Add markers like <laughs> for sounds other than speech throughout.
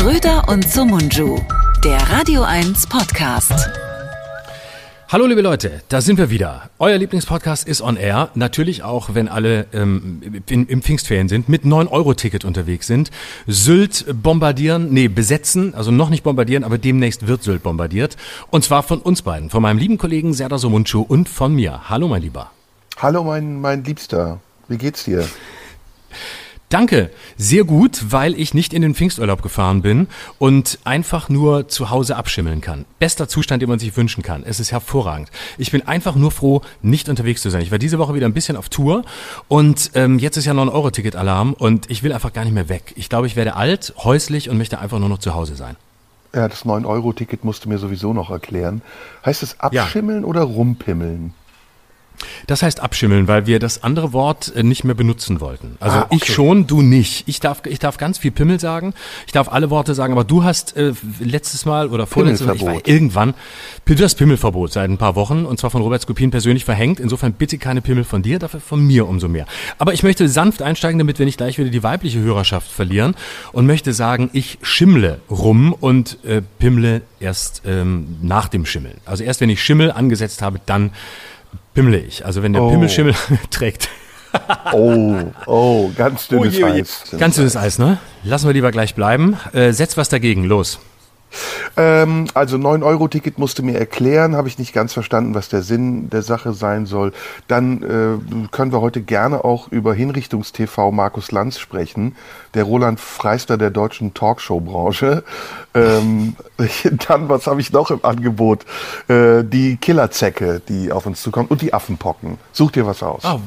Schröder und Sumunju, der Radio 1 Podcast. Hallo liebe Leute, da sind wir wieder. Euer Lieblingspodcast ist on air. Natürlich auch, wenn alle ähm, in, im Pfingstferien sind, mit 9-Euro-Ticket unterwegs sind. Sylt bombardieren, nee, besetzen, also noch nicht bombardieren, aber demnächst wird Sylt bombardiert. Und zwar von uns beiden, von meinem lieben Kollegen Serdar Somuncu und von mir. Hallo mein Lieber. Hallo mein, mein Liebster, wie geht's dir? Danke, sehr gut, weil ich nicht in den Pfingsturlaub gefahren bin und einfach nur zu Hause abschimmeln kann. Bester Zustand, den man sich wünschen kann. Es ist hervorragend. Ich bin einfach nur froh, nicht unterwegs zu sein. Ich war diese Woche wieder ein bisschen auf Tour und ähm, jetzt ist ja 9-Euro-Ticket-Alarm und ich will einfach gar nicht mehr weg. Ich glaube, ich werde alt, häuslich und möchte einfach nur noch zu Hause sein. Ja, das 9-Euro-Ticket musst du mir sowieso noch erklären. Heißt es abschimmeln ja. oder rumpimmeln? Das heißt abschimmeln, weil wir das andere Wort äh, nicht mehr benutzen wollten. Also ah, okay. ich schon, du nicht. Ich darf, ich darf ganz viel Pimmel sagen. Ich darf alle Worte sagen, aber du hast äh, letztes Mal oder vorletztes Mal, ich war irgendwann, du hast Pimmelverbot seit ein paar Wochen und zwar von Robert Skopin persönlich verhängt. Insofern bitte keine Pimmel von dir, dafür von mir umso mehr. Aber ich möchte sanft einsteigen, damit wir nicht gleich wieder die weibliche Hörerschaft verlieren und möchte sagen, ich schimmle rum und äh, pimmle erst ähm, nach dem Schimmeln. Also erst wenn ich Schimmel angesetzt habe, dann pimmle ich. Also wenn der oh. Pimmel Schimmel <laughs> trägt. oh, oh, ganz dünnes oh je, Eis. Ganz dünnes Eis, ne? Lassen wir lieber gleich bleiben. Äh, setz was dagegen, los. Ähm, also 9-Euro-Ticket musste mir erklären, habe ich nicht ganz verstanden, was der Sinn der Sache sein soll. Dann äh, können wir heute gerne auch über Hinrichtungstv Markus Lanz sprechen, der Roland Freister der deutschen Talkshow-Branche. Ähm, <laughs> dann, was habe ich noch im Angebot? Äh, die Killerzecke, die auf uns zukommt und die Affenpocken. Such dir was aus. Oh,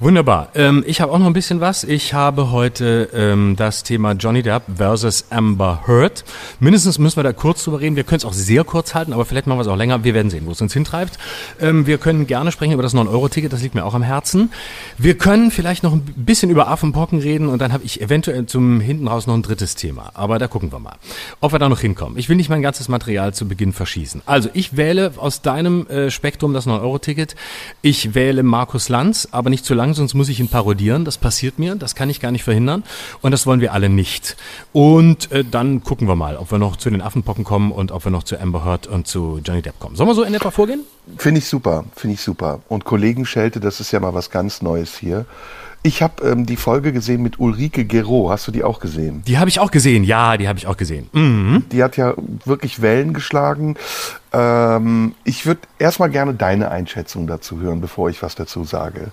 Wunderbar. Ähm, ich habe auch noch ein bisschen was. Ich habe heute ähm, das Thema Johnny Depp versus Amber Heard. Mindestens müssen wir da kurz drüber reden. Wir können es auch sehr kurz halten, aber vielleicht machen wir es auch länger. Wir werden sehen, wo es uns hintreibt. Ähm, wir können gerne sprechen über das 9-Euro-Ticket, das liegt mir auch am Herzen. Wir können vielleicht noch ein bisschen über Affenpocken reden und dann habe ich eventuell zum hinten raus noch ein drittes Thema. Aber da gucken wir mal, ob wir da noch hinkommen. Ich will nicht mein ganzes Material zu Beginn verschießen. Also ich wähle aus deinem äh, Spektrum das 9-Euro-Ticket. Ich wähle Markus Lanz, aber nicht zu lang sonst muss ich ihn parodieren. Das passiert mir, das kann ich gar nicht verhindern. Und das wollen wir alle nicht. Und äh, dann gucken wir mal, ob wir noch zu den Affenpocken kommen und ob wir noch zu Amber Heard und zu Johnny Depp kommen. Sollen wir so in etwa vorgehen? Finde ich super, finde ich super. Und Kollegenschelte, das ist ja mal was ganz Neues hier. Ich habe ähm, die Folge gesehen mit Ulrike Gero. Hast du die auch gesehen? Die habe ich auch gesehen, ja, die habe ich auch gesehen. Mhm. Die hat ja wirklich Wellen geschlagen. Ähm, ich würde erstmal gerne deine Einschätzung dazu hören, bevor ich was dazu sage.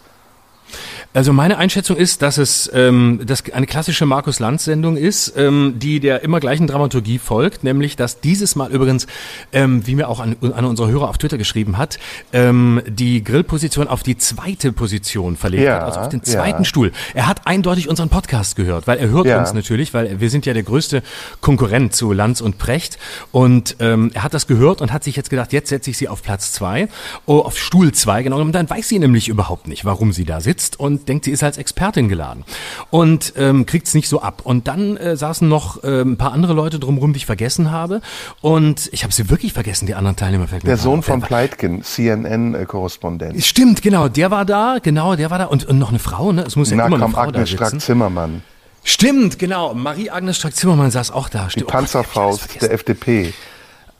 Also meine Einschätzung ist, dass es ähm, dass eine klassische Markus Lanz-Sendung ist, ähm, die der immer gleichen Dramaturgie folgt, nämlich dass dieses Mal übrigens, ähm, wie mir auch an, an unserer Hörer auf Twitter geschrieben hat, ähm, die Grillposition auf die zweite Position verlegt ja, hat, also auf den zweiten ja. Stuhl. Er hat eindeutig unseren Podcast gehört, weil er hört ja. uns natürlich, weil wir sind ja der größte Konkurrent zu Lanz und Precht und ähm, er hat das gehört und hat sich jetzt gedacht, jetzt setze ich sie auf Platz zwei, oh, auf Stuhl zwei genau, und dann weiß sie nämlich überhaupt nicht, warum sie da sitzt und denkt, sie ist als Expertin geladen und ähm, kriegt es nicht so ab. Und dann äh, saßen noch äh, ein paar andere Leute drumherum, die ich vergessen habe. Und ich habe sie wirklich vergessen, die anderen Teilnehmer. Der Sohn von Pleitgen, CNN-Korrespondent. Stimmt, genau, der war da, genau, der war da. Und, und noch eine Frau, ne? Es muss ja Na, immer eine Frau Agnes da sitzen. Strack-Zimmermann. Stimmt, genau. Marie-Agnes Strack-Zimmermann saß auch da. Die Panzerfaust der FDP.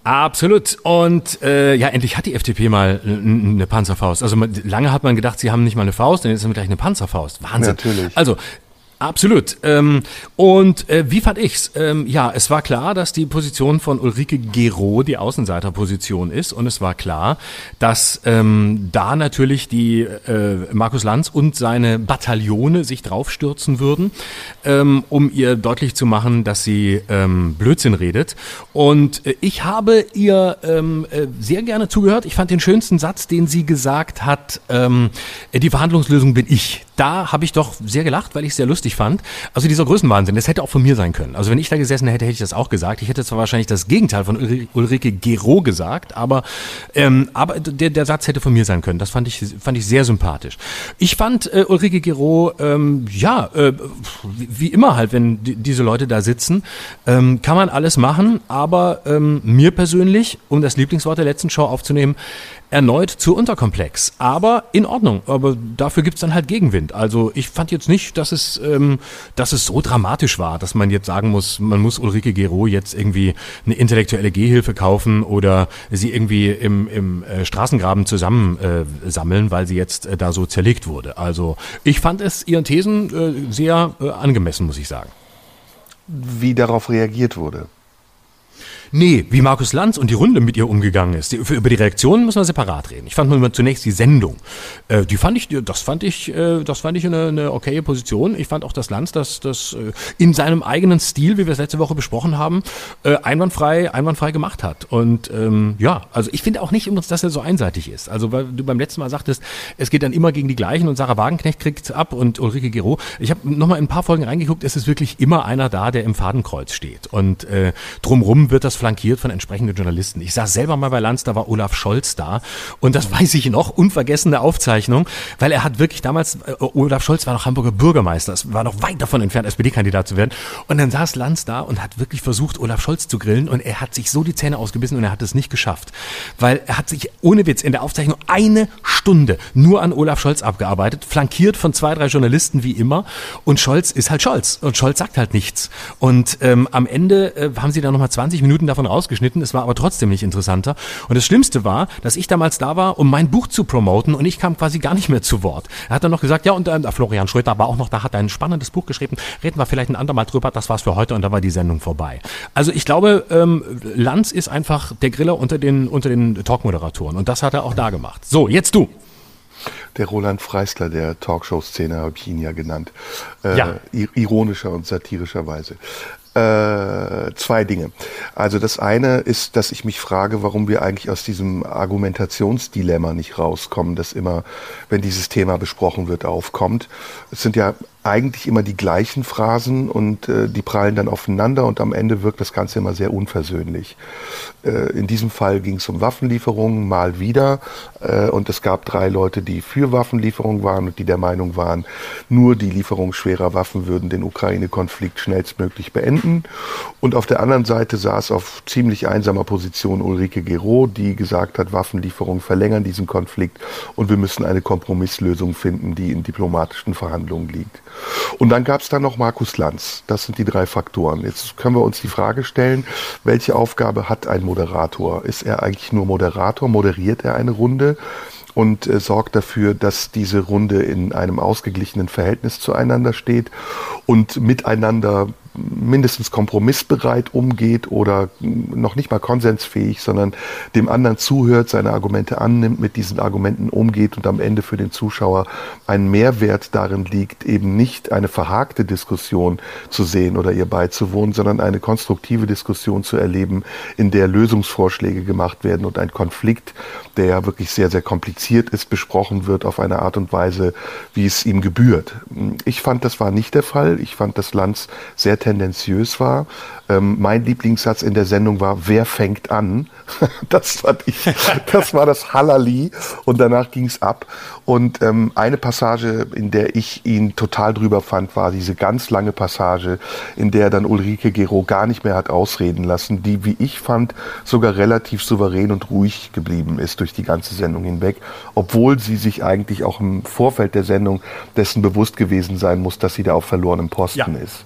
Absolut. Und äh, ja, endlich hat die FDP mal eine Panzerfaust. Also lange hat man gedacht, sie haben nicht mal eine Faust, dann ist es gleich eine Panzerfaust. Wahnsinn. Natürlich. Also Absolut. Ähm, und äh, wie fand ich's? Ähm, ja, es war klar, dass die Position von Ulrike Gero die Außenseiterposition ist und es war klar, dass ähm, da natürlich die äh, Markus Lanz und seine Bataillone sich draufstürzen würden, ähm, um ihr deutlich zu machen, dass sie ähm, Blödsinn redet. Und äh, ich habe ihr ähm, äh, sehr gerne zugehört. Ich fand den schönsten Satz, den sie gesagt hat: ähm, Die Verhandlungslösung bin ich. Da habe ich doch sehr gelacht, weil ich es sehr lustig fand. Also dieser Größenwahnsinn, das hätte auch von mir sein können. Also wenn ich da gesessen hätte, hätte ich das auch gesagt. Ich hätte zwar wahrscheinlich das Gegenteil von Ulrike Gero gesagt, aber, ähm, aber der, der Satz hätte von mir sein können. Das fand ich, fand ich sehr sympathisch. Ich fand äh, Ulrike Gero, ähm, ja, äh, wie, wie immer halt, wenn die, diese Leute da sitzen, ähm, kann man alles machen, aber ähm, mir persönlich, um das Lieblingswort der letzten Show aufzunehmen, erneut zu unterkomplex. Aber in Ordnung. Aber dafür gibt's dann halt Gegenwind. Also ich fand jetzt nicht, dass es, ähm, dass es so dramatisch war, dass man jetzt sagen muss, man muss Ulrike Gero jetzt irgendwie eine intellektuelle Gehhilfe kaufen oder sie irgendwie im, im äh, Straßengraben zusammen äh, weil sie jetzt äh, da so zerlegt wurde. Also ich fand es ihren Thesen äh, sehr äh, angemessen, muss ich sagen. Wie darauf reagiert wurde. Nee, wie Markus Lanz und die Runde mit ihr umgegangen ist. Die, über die Reaktionen müssen wir separat reden. Ich fand nur zunächst die Sendung. Äh, die fand ich, das fand ich, äh, das fand ich eine, eine okaye Position. Ich fand auch, dass Lanz das, das äh, in seinem eigenen Stil, wie wir es letzte Woche besprochen haben, äh, einwandfrei, einwandfrei gemacht hat. Und ähm, ja, also ich finde auch nicht dass er so einseitig ist. Also weil du beim letzten Mal sagtest, es geht dann immer gegen die gleichen und Sarah Wagenknecht kriegt ab und Ulrike Gero. Ich habe nochmal in ein paar Folgen reingeguckt, es ist wirklich immer einer da, der im Fadenkreuz steht. Und äh, drumrum wird das flankiert von entsprechenden Journalisten. Ich saß selber mal bei Lanz, da war Olaf Scholz da. Und das weiß ich noch, unvergessene Aufzeichnung, weil er hat wirklich damals, äh, Olaf Scholz war noch Hamburger Bürgermeister, es war noch weit davon entfernt, SPD-Kandidat zu werden. Und dann saß Lanz da und hat wirklich versucht, Olaf Scholz zu grillen und er hat sich so die Zähne ausgebissen und er hat es nicht geschafft, weil er hat sich ohne Witz in der Aufzeichnung eine Stunde nur an Olaf Scholz abgearbeitet, flankiert von zwei, drei Journalisten wie immer und Scholz ist halt Scholz und Scholz sagt halt nichts. Und ähm, am Ende äh, haben sie dann nochmal 20 Minuten davon rausgeschnitten es war aber trotzdem nicht interessanter. Und das Schlimmste war, dass ich damals da war, um mein Buch zu promoten und ich kam quasi gar nicht mehr zu Wort. Er hat dann noch gesagt, ja, und äh, Florian Schröter war auch noch da, hat ein spannendes Buch geschrieben, reden wir vielleicht ein andermal drüber, das war's für heute und da war die Sendung vorbei. Also ich glaube, ähm, Lanz ist einfach der Griller unter den, unter den Talkmoderatoren und das hat er auch da gemacht. So, jetzt du der Roland Freisler der Talkshow-Szene, habe ich ihn ja genannt. Äh, ja. Ironischer und satirischerweise äh, zwei Dinge. Also das eine ist, dass ich mich frage, warum wir eigentlich aus diesem Argumentationsdilemma nicht rauskommen, das immer, wenn dieses Thema besprochen wird, aufkommt. Es sind ja eigentlich immer die gleichen Phrasen und äh, die prallen dann aufeinander und am Ende wirkt das Ganze immer sehr unversöhnlich. Äh, in diesem Fall ging es um Waffenlieferungen mal wieder äh, und es gab drei Leute, die für Waffenlieferungen waren und die der Meinung waren, nur die Lieferung schwerer Waffen würden den Ukraine-Konflikt schnellstmöglich beenden. Und auf der anderen Seite saß auf ziemlich einsamer Position Ulrike Gero, die gesagt hat, Waffenlieferungen verlängern diesen Konflikt und wir müssen eine Kompromisslösung finden, die in diplomatischen Verhandlungen liegt. Und dann gab es dann noch Markus Lanz. Das sind die drei Faktoren. Jetzt können wir uns die Frage stellen, welche Aufgabe hat ein Moderator? Ist er eigentlich nur Moderator? Moderiert er eine Runde? und äh, sorgt dafür, dass diese Runde in einem ausgeglichenen Verhältnis zueinander steht und miteinander mindestens kompromissbereit umgeht oder noch nicht mal konsensfähig, sondern dem anderen zuhört, seine Argumente annimmt, mit diesen Argumenten umgeht und am Ende für den Zuschauer ein Mehrwert darin liegt, eben nicht eine verhakte Diskussion zu sehen oder ihr beizuwohnen, sondern eine konstruktive Diskussion zu erleben, in der Lösungsvorschläge gemacht werden und ein Konflikt, der ja wirklich sehr, sehr kompliziert ist, besprochen wird auf eine Art und Weise, wie es ihm gebührt. Ich fand, das war nicht der Fall. Ich fand, dass Lanz sehr tendenziös war. Ähm, mein Lieblingssatz in der Sendung war, wer fängt an? <laughs> das fand ich, das war das Hallali und danach ging's ab. Und ähm, eine Passage, in der ich ihn total drüber fand, war diese ganz lange Passage, in der dann Ulrike Gero gar nicht mehr hat ausreden lassen, die, wie ich fand, sogar relativ souverän und ruhig geblieben ist durch die ganze Sendung hinweg, obwohl sie sich eigentlich auch im Vorfeld der Sendung dessen bewusst gewesen sein muss, dass sie da auf verlorenem Posten ja. ist.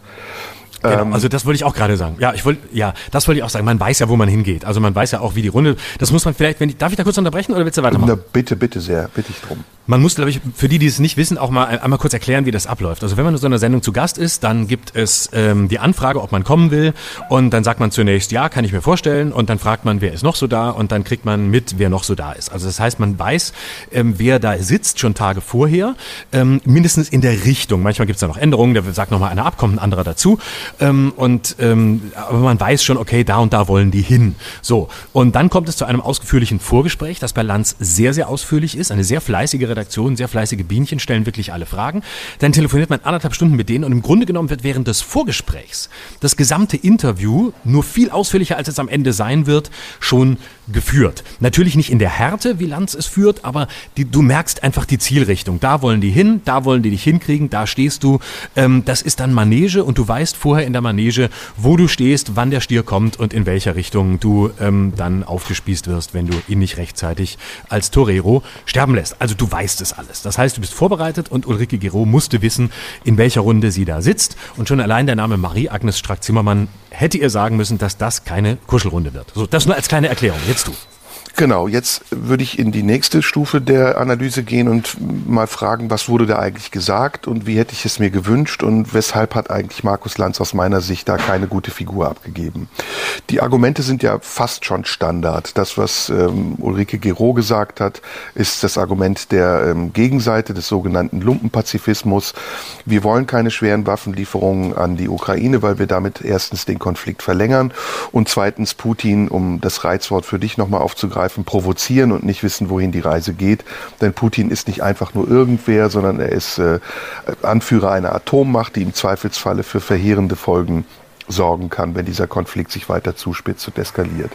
Genau, ähm, also das wollte ich auch gerade sagen. Ja, ich wollte, ja, das wollte ich auch sagen. Man weiß ja, wo man hingeht. Also man weiß ja auch, wie die Runde. Das muss man vielleicht, wenn ich, darf ich da kurz unterbrechen oder willst du weitermachen? Na, bitte, bitte sehr, bitte ich drum. Man muss, glaube ich, für die, die es nicht wissen, auch mal einmal kurz erklären, wie das abläuft. Also wenn man in so einer Sendung zu Gast ist, dann gibt es ähm, die Anfrage, ob man kommen will. Und dann sagt man zunächst, ja, kann ich mir vorstellen. Und dann fragt man, wer ist noch so da? Und dann kriegt man mit, wer noch so da ist. Also das heißt, man weiß, ähm, wer da sitzt, schon Tage vorher, ähm, mindestens in der Richtung. Manchmal gibt es da noch Änderungen, da sagt nochmal einer ab, kommt ein anderer dazu. Ähm, und ähm, aber man weiß schon, okay, da und da wollen die hin. So. Und dann kommt es zu einem ausführlichen Vorgespräch, das bei Lanz sehr, sehr ausführlich ist, eine sehr fleißige Redaktion, sehr fleißige Bienchen, stellen wirklich alle Fragen. Dann telefoniert man anderthalb Stunden mit denen und im Grunde genommen wird während des Vorgesprächs das gesamte Interview nur viel ausführlicher, als es am Ende sein wird, schon geführt. Natürlich nicht in der Härte, wie Lanz es führt, aber die, du merkst einfach die Zielrichtung. Da wollen die hin, da wollen die dich hinkriegen, da stehst du. Ähm, das ist dann Manege und du weißt vorher in der Manege, wo du stehst, wann der Stier kommt und in welcher Richtung du ähm, dann aufgespießt wirst, wenn du ihn nicht rechtzeitig als Torero sterben lässt. Also du weißt es alles. Das heißt, du bist vorbereitet und Ulrike Gero musste wissen, in welcher Runde sie da sitzt. Und schon allein der Name Marie-Agnes Strack-Zimmermann hätte ihr sagen müssen, dass das keine Kuschelrunde wird. So, das nur als kleine Erklärung. Jetzt du. Genau, jetzt würde ich in die nächste Stufe der Analyse gehen und mal fragen, was wurde da eigentlich gesagt und wie hätte ich es mir gewünscht und weshalb hat eigentlich Markus Lanz aus meiner Sicht da keine gute Figur abgegeben. Die Argumente sind ja fast schon Standard. Das, was ähm, Ulrike Gero gesagt hat, ist das Argument der ähm, Gegenseite des sogenannten Lumpenpazifismus. Wir wollen keine schweren Waffenlieferungen an die Ukraine, weil wir damit erstens den Konflikt verlängern und zweitens Putin, um das Reizwort für dich nochmal aufzugreifen, Streifen provozieren und nicht wissen, wohin die Reise geht. Denn Putin ist nicht einfach nur irgendwer, sondern er ist äh, Anführer einer Atommacht, die im Zweifelsfalle für verheerende Folgen sorgen kann, wenn dieser Konflikt sich weiter zuspitzt und eskaliert.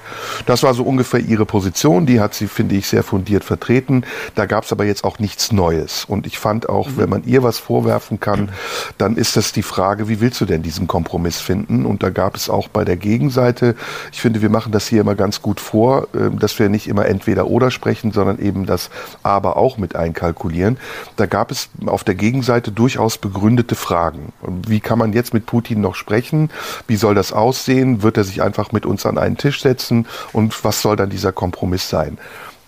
Das war so ungefähr ihre Position, die hat sie, finde ich, sehr fundiert vertreten. Da gab es aber jetzt auch nichts Neues. Und ich fand auch, mhm. wenn man ihr was vorwerfen kann, dann ist das die Frage, wie willst du denn diesen Kompromiss finden? Und da gab es auch bei der Gegenseite, ich finde, wir machen das hier immer ganz gut vor, ähm, dass wir nicht immer entweder oder sprechen, sondern eben das aber auch mit einkalkulieren. Da gab es auf der Gegenseite durchaus begründete Fragen. Wie kann man jetzt mit Putin noch sprechen? Wie soll das aussehen? Wird er sich einfach mit uns an einen Tisch setzen? Und was soll dann dieser Kompromiss sein?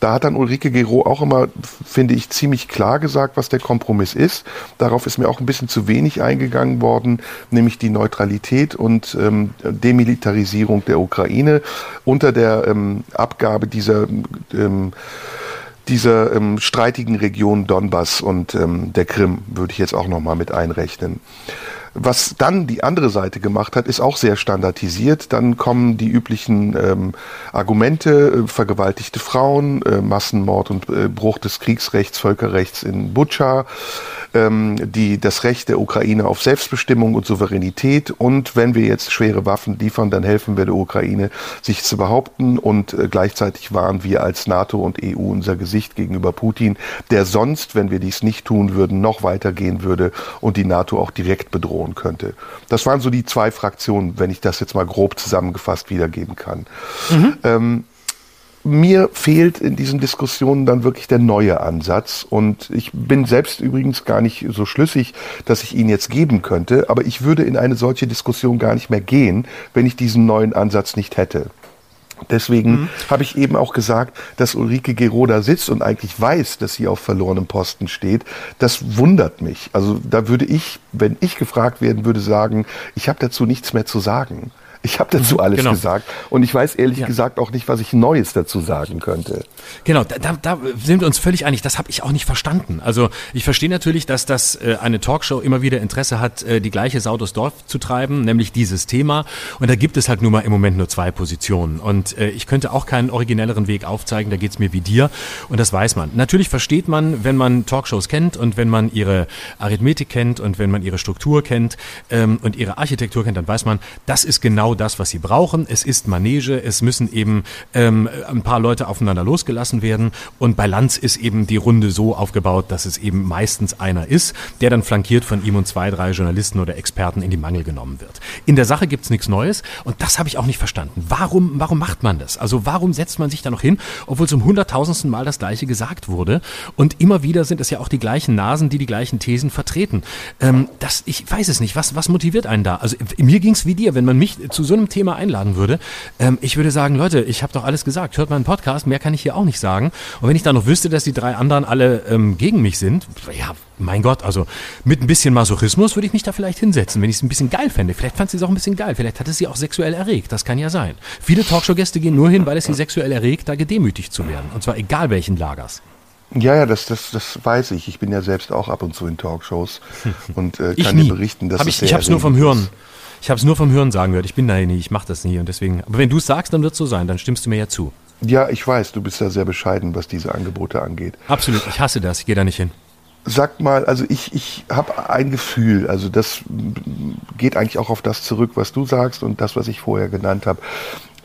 Da hat dann Ulrike Gero auch immer, finde ich, ziemlich klar gesagt, was der Kompromiss ist. Darauf ist mir auch ein bisschen zu wenig eingegangen worden, nämlich die Neutralität und ähm, Demilitarisierung der Ukraine unter der ähm, Abgabe dieser ähm, dieser ähm, streitigen Region Donbass und ähm, der Krim würde ich jetzt auch noch mal mit einrechnen. Was dann die andere Seite gemacht hat, ist auch sehr standardisiert. Dann kommen die üblichen ähm, Argumente, äh, vergewaltigte Frauen, äh, Massenmord und äh, Bruch des Kriegsrechts, Völkerrechts in Butscha, ähm, die, das Recht der Ukraine auf Selbstbestimmung und Souveränität. Und wenn wir jetzt schwere Waffen liefern, dann helfen wir der Ukraine, sich zu behaupten. Und äh, gleichzeitig waren wir als NATO und EU unser Gesicht gegenüber Putin, der sonst, wenn wir dies nicht tun würden, noch weitergehen würde und die NATO auch direkt bedrohen drohen könnte. Das waren so die zwei Fraktionen, wenn ich das jetzt mal grob zusammengefasst wiedergeben kann. Mhm. Ähm, mir fehlt in diesen Diskussionen dann wirklich der neue Ansatz. Und ich bin selbst übrigens gar nicht so schlüssig, dass ich ihn jetzt geben könnte. Aber ich würde in eine solche Diskussion gar nicht mehr gehen, wenn ich diesen neuen Ansatz nicht hätte. Deswegen mhm. habe ich eben auch gesagt, dass Ulrike Geroda sitzt und eigentlich weiß, dass sie auf verlorenem Posten steht. Das wundert mich. Also da würde ich, wenn ich gefragt werden würde, sagen, ich habe dazu nichts mehr zu sagen. Ich habe dazu mhm, alles genau. gesagt und ich weiß ehrlich ja. gesagt auch nicht, was ich Neues dazu sagen könnte. Genau, da, da, sind wir uns völlig einig. Das habe ich auch nicht verstanden. Also ich verstehe natürlich, dass das äh, eine Talkshow immer wieder Interesse hat, äh, die gleiche Sau durchs Dorf zu treiben, nämlich dieses Thema. Und da gibt es halt nun mal im Moment nur zwei Positionen. Und äh, ich könnte auch keinen originelleren Weg aufzeigen. Da geht's mir wie dir. Und das weiß man. Natürlich versteht man, wenn man Talkshows kennt und wenn man ihre Arithmetik kennt und wenn man ihre Struktur kennt ähm, und ihre Architektur kennt, dann weiß man, das ist genau das, was sie brauchen. Es ist Manege, es müssen eben ähm, ein paar Leute aufeinander losgelassen werden. Und bei Lanz ist eben die Runde so aufgebaut, dass es eben meistens einer ist, der dann flankiert von ihm und zwei, drei Journalisten oder Experten in die Mangel genommen wird. In der Sache gibt's nichts Neues und das habe ich auch nicht verstanden. Warum, warum macht man das? Also warum setzt man sich da noch hin, obwohl zum hunderttausendsten Mal das Gleiche gesagt wurde? Und immer wieder sind es ja auch die gleichen Nasen, die die gleichen Thesen vertreten. Ähm, das, ich weiß es nicht. Was, was motiviert einen da? Also mir ging's wie dir, wenn man mich zu so einem Thema einladen würde, ähm, ich würde sagen, Leute, ich habe doch alles gesagt, hört meinen Podcast, mehr kann ich hier auch nicht sagen. Und wenn ich dann noch wüsste, dass die drei anderen alle ähm, gegen mich sind, ja, mein Gott, also mit ein bisschen Masochismus würde ich mich da vielleicht hinsetzen, wenn ich es ein bisschen geil fände. Vielleicht fand sie es auch ein bisschen geil, vielleicht hat es sie auch sexuell erregt, das kann ja sein. Viele Talkshow-Gäste gehen nur hin, weil es sie sexuell erregt, da gedemütigt zu werden. Und zwar egal welchen Lagers. Ja, ja, das, das, das weiß ich. Ich bin ja selbst auch ab und zu in Talkshows und äh, kann dir berichten, dass Hab ich, es Ich habe es nur vom Hören. Ich habe es nur vom Hören sagen gehört. Ich bin da nie, ich mache das nie und deswegen. Aber wenn du es sagst, dann wird es so sein. Dann stimmst du mir ja zu. Ja, ich weiß. Du bist da sehr bescheiden, was diese Angebote angeht. Absolut. Ich hasse das. Ich gehe da nicht hin. Sag mal, also ich, ich habe ein Gefühl, also das geht eigentlich auch auf das zurück, was du sagst und das, was ich vorher genannt habe.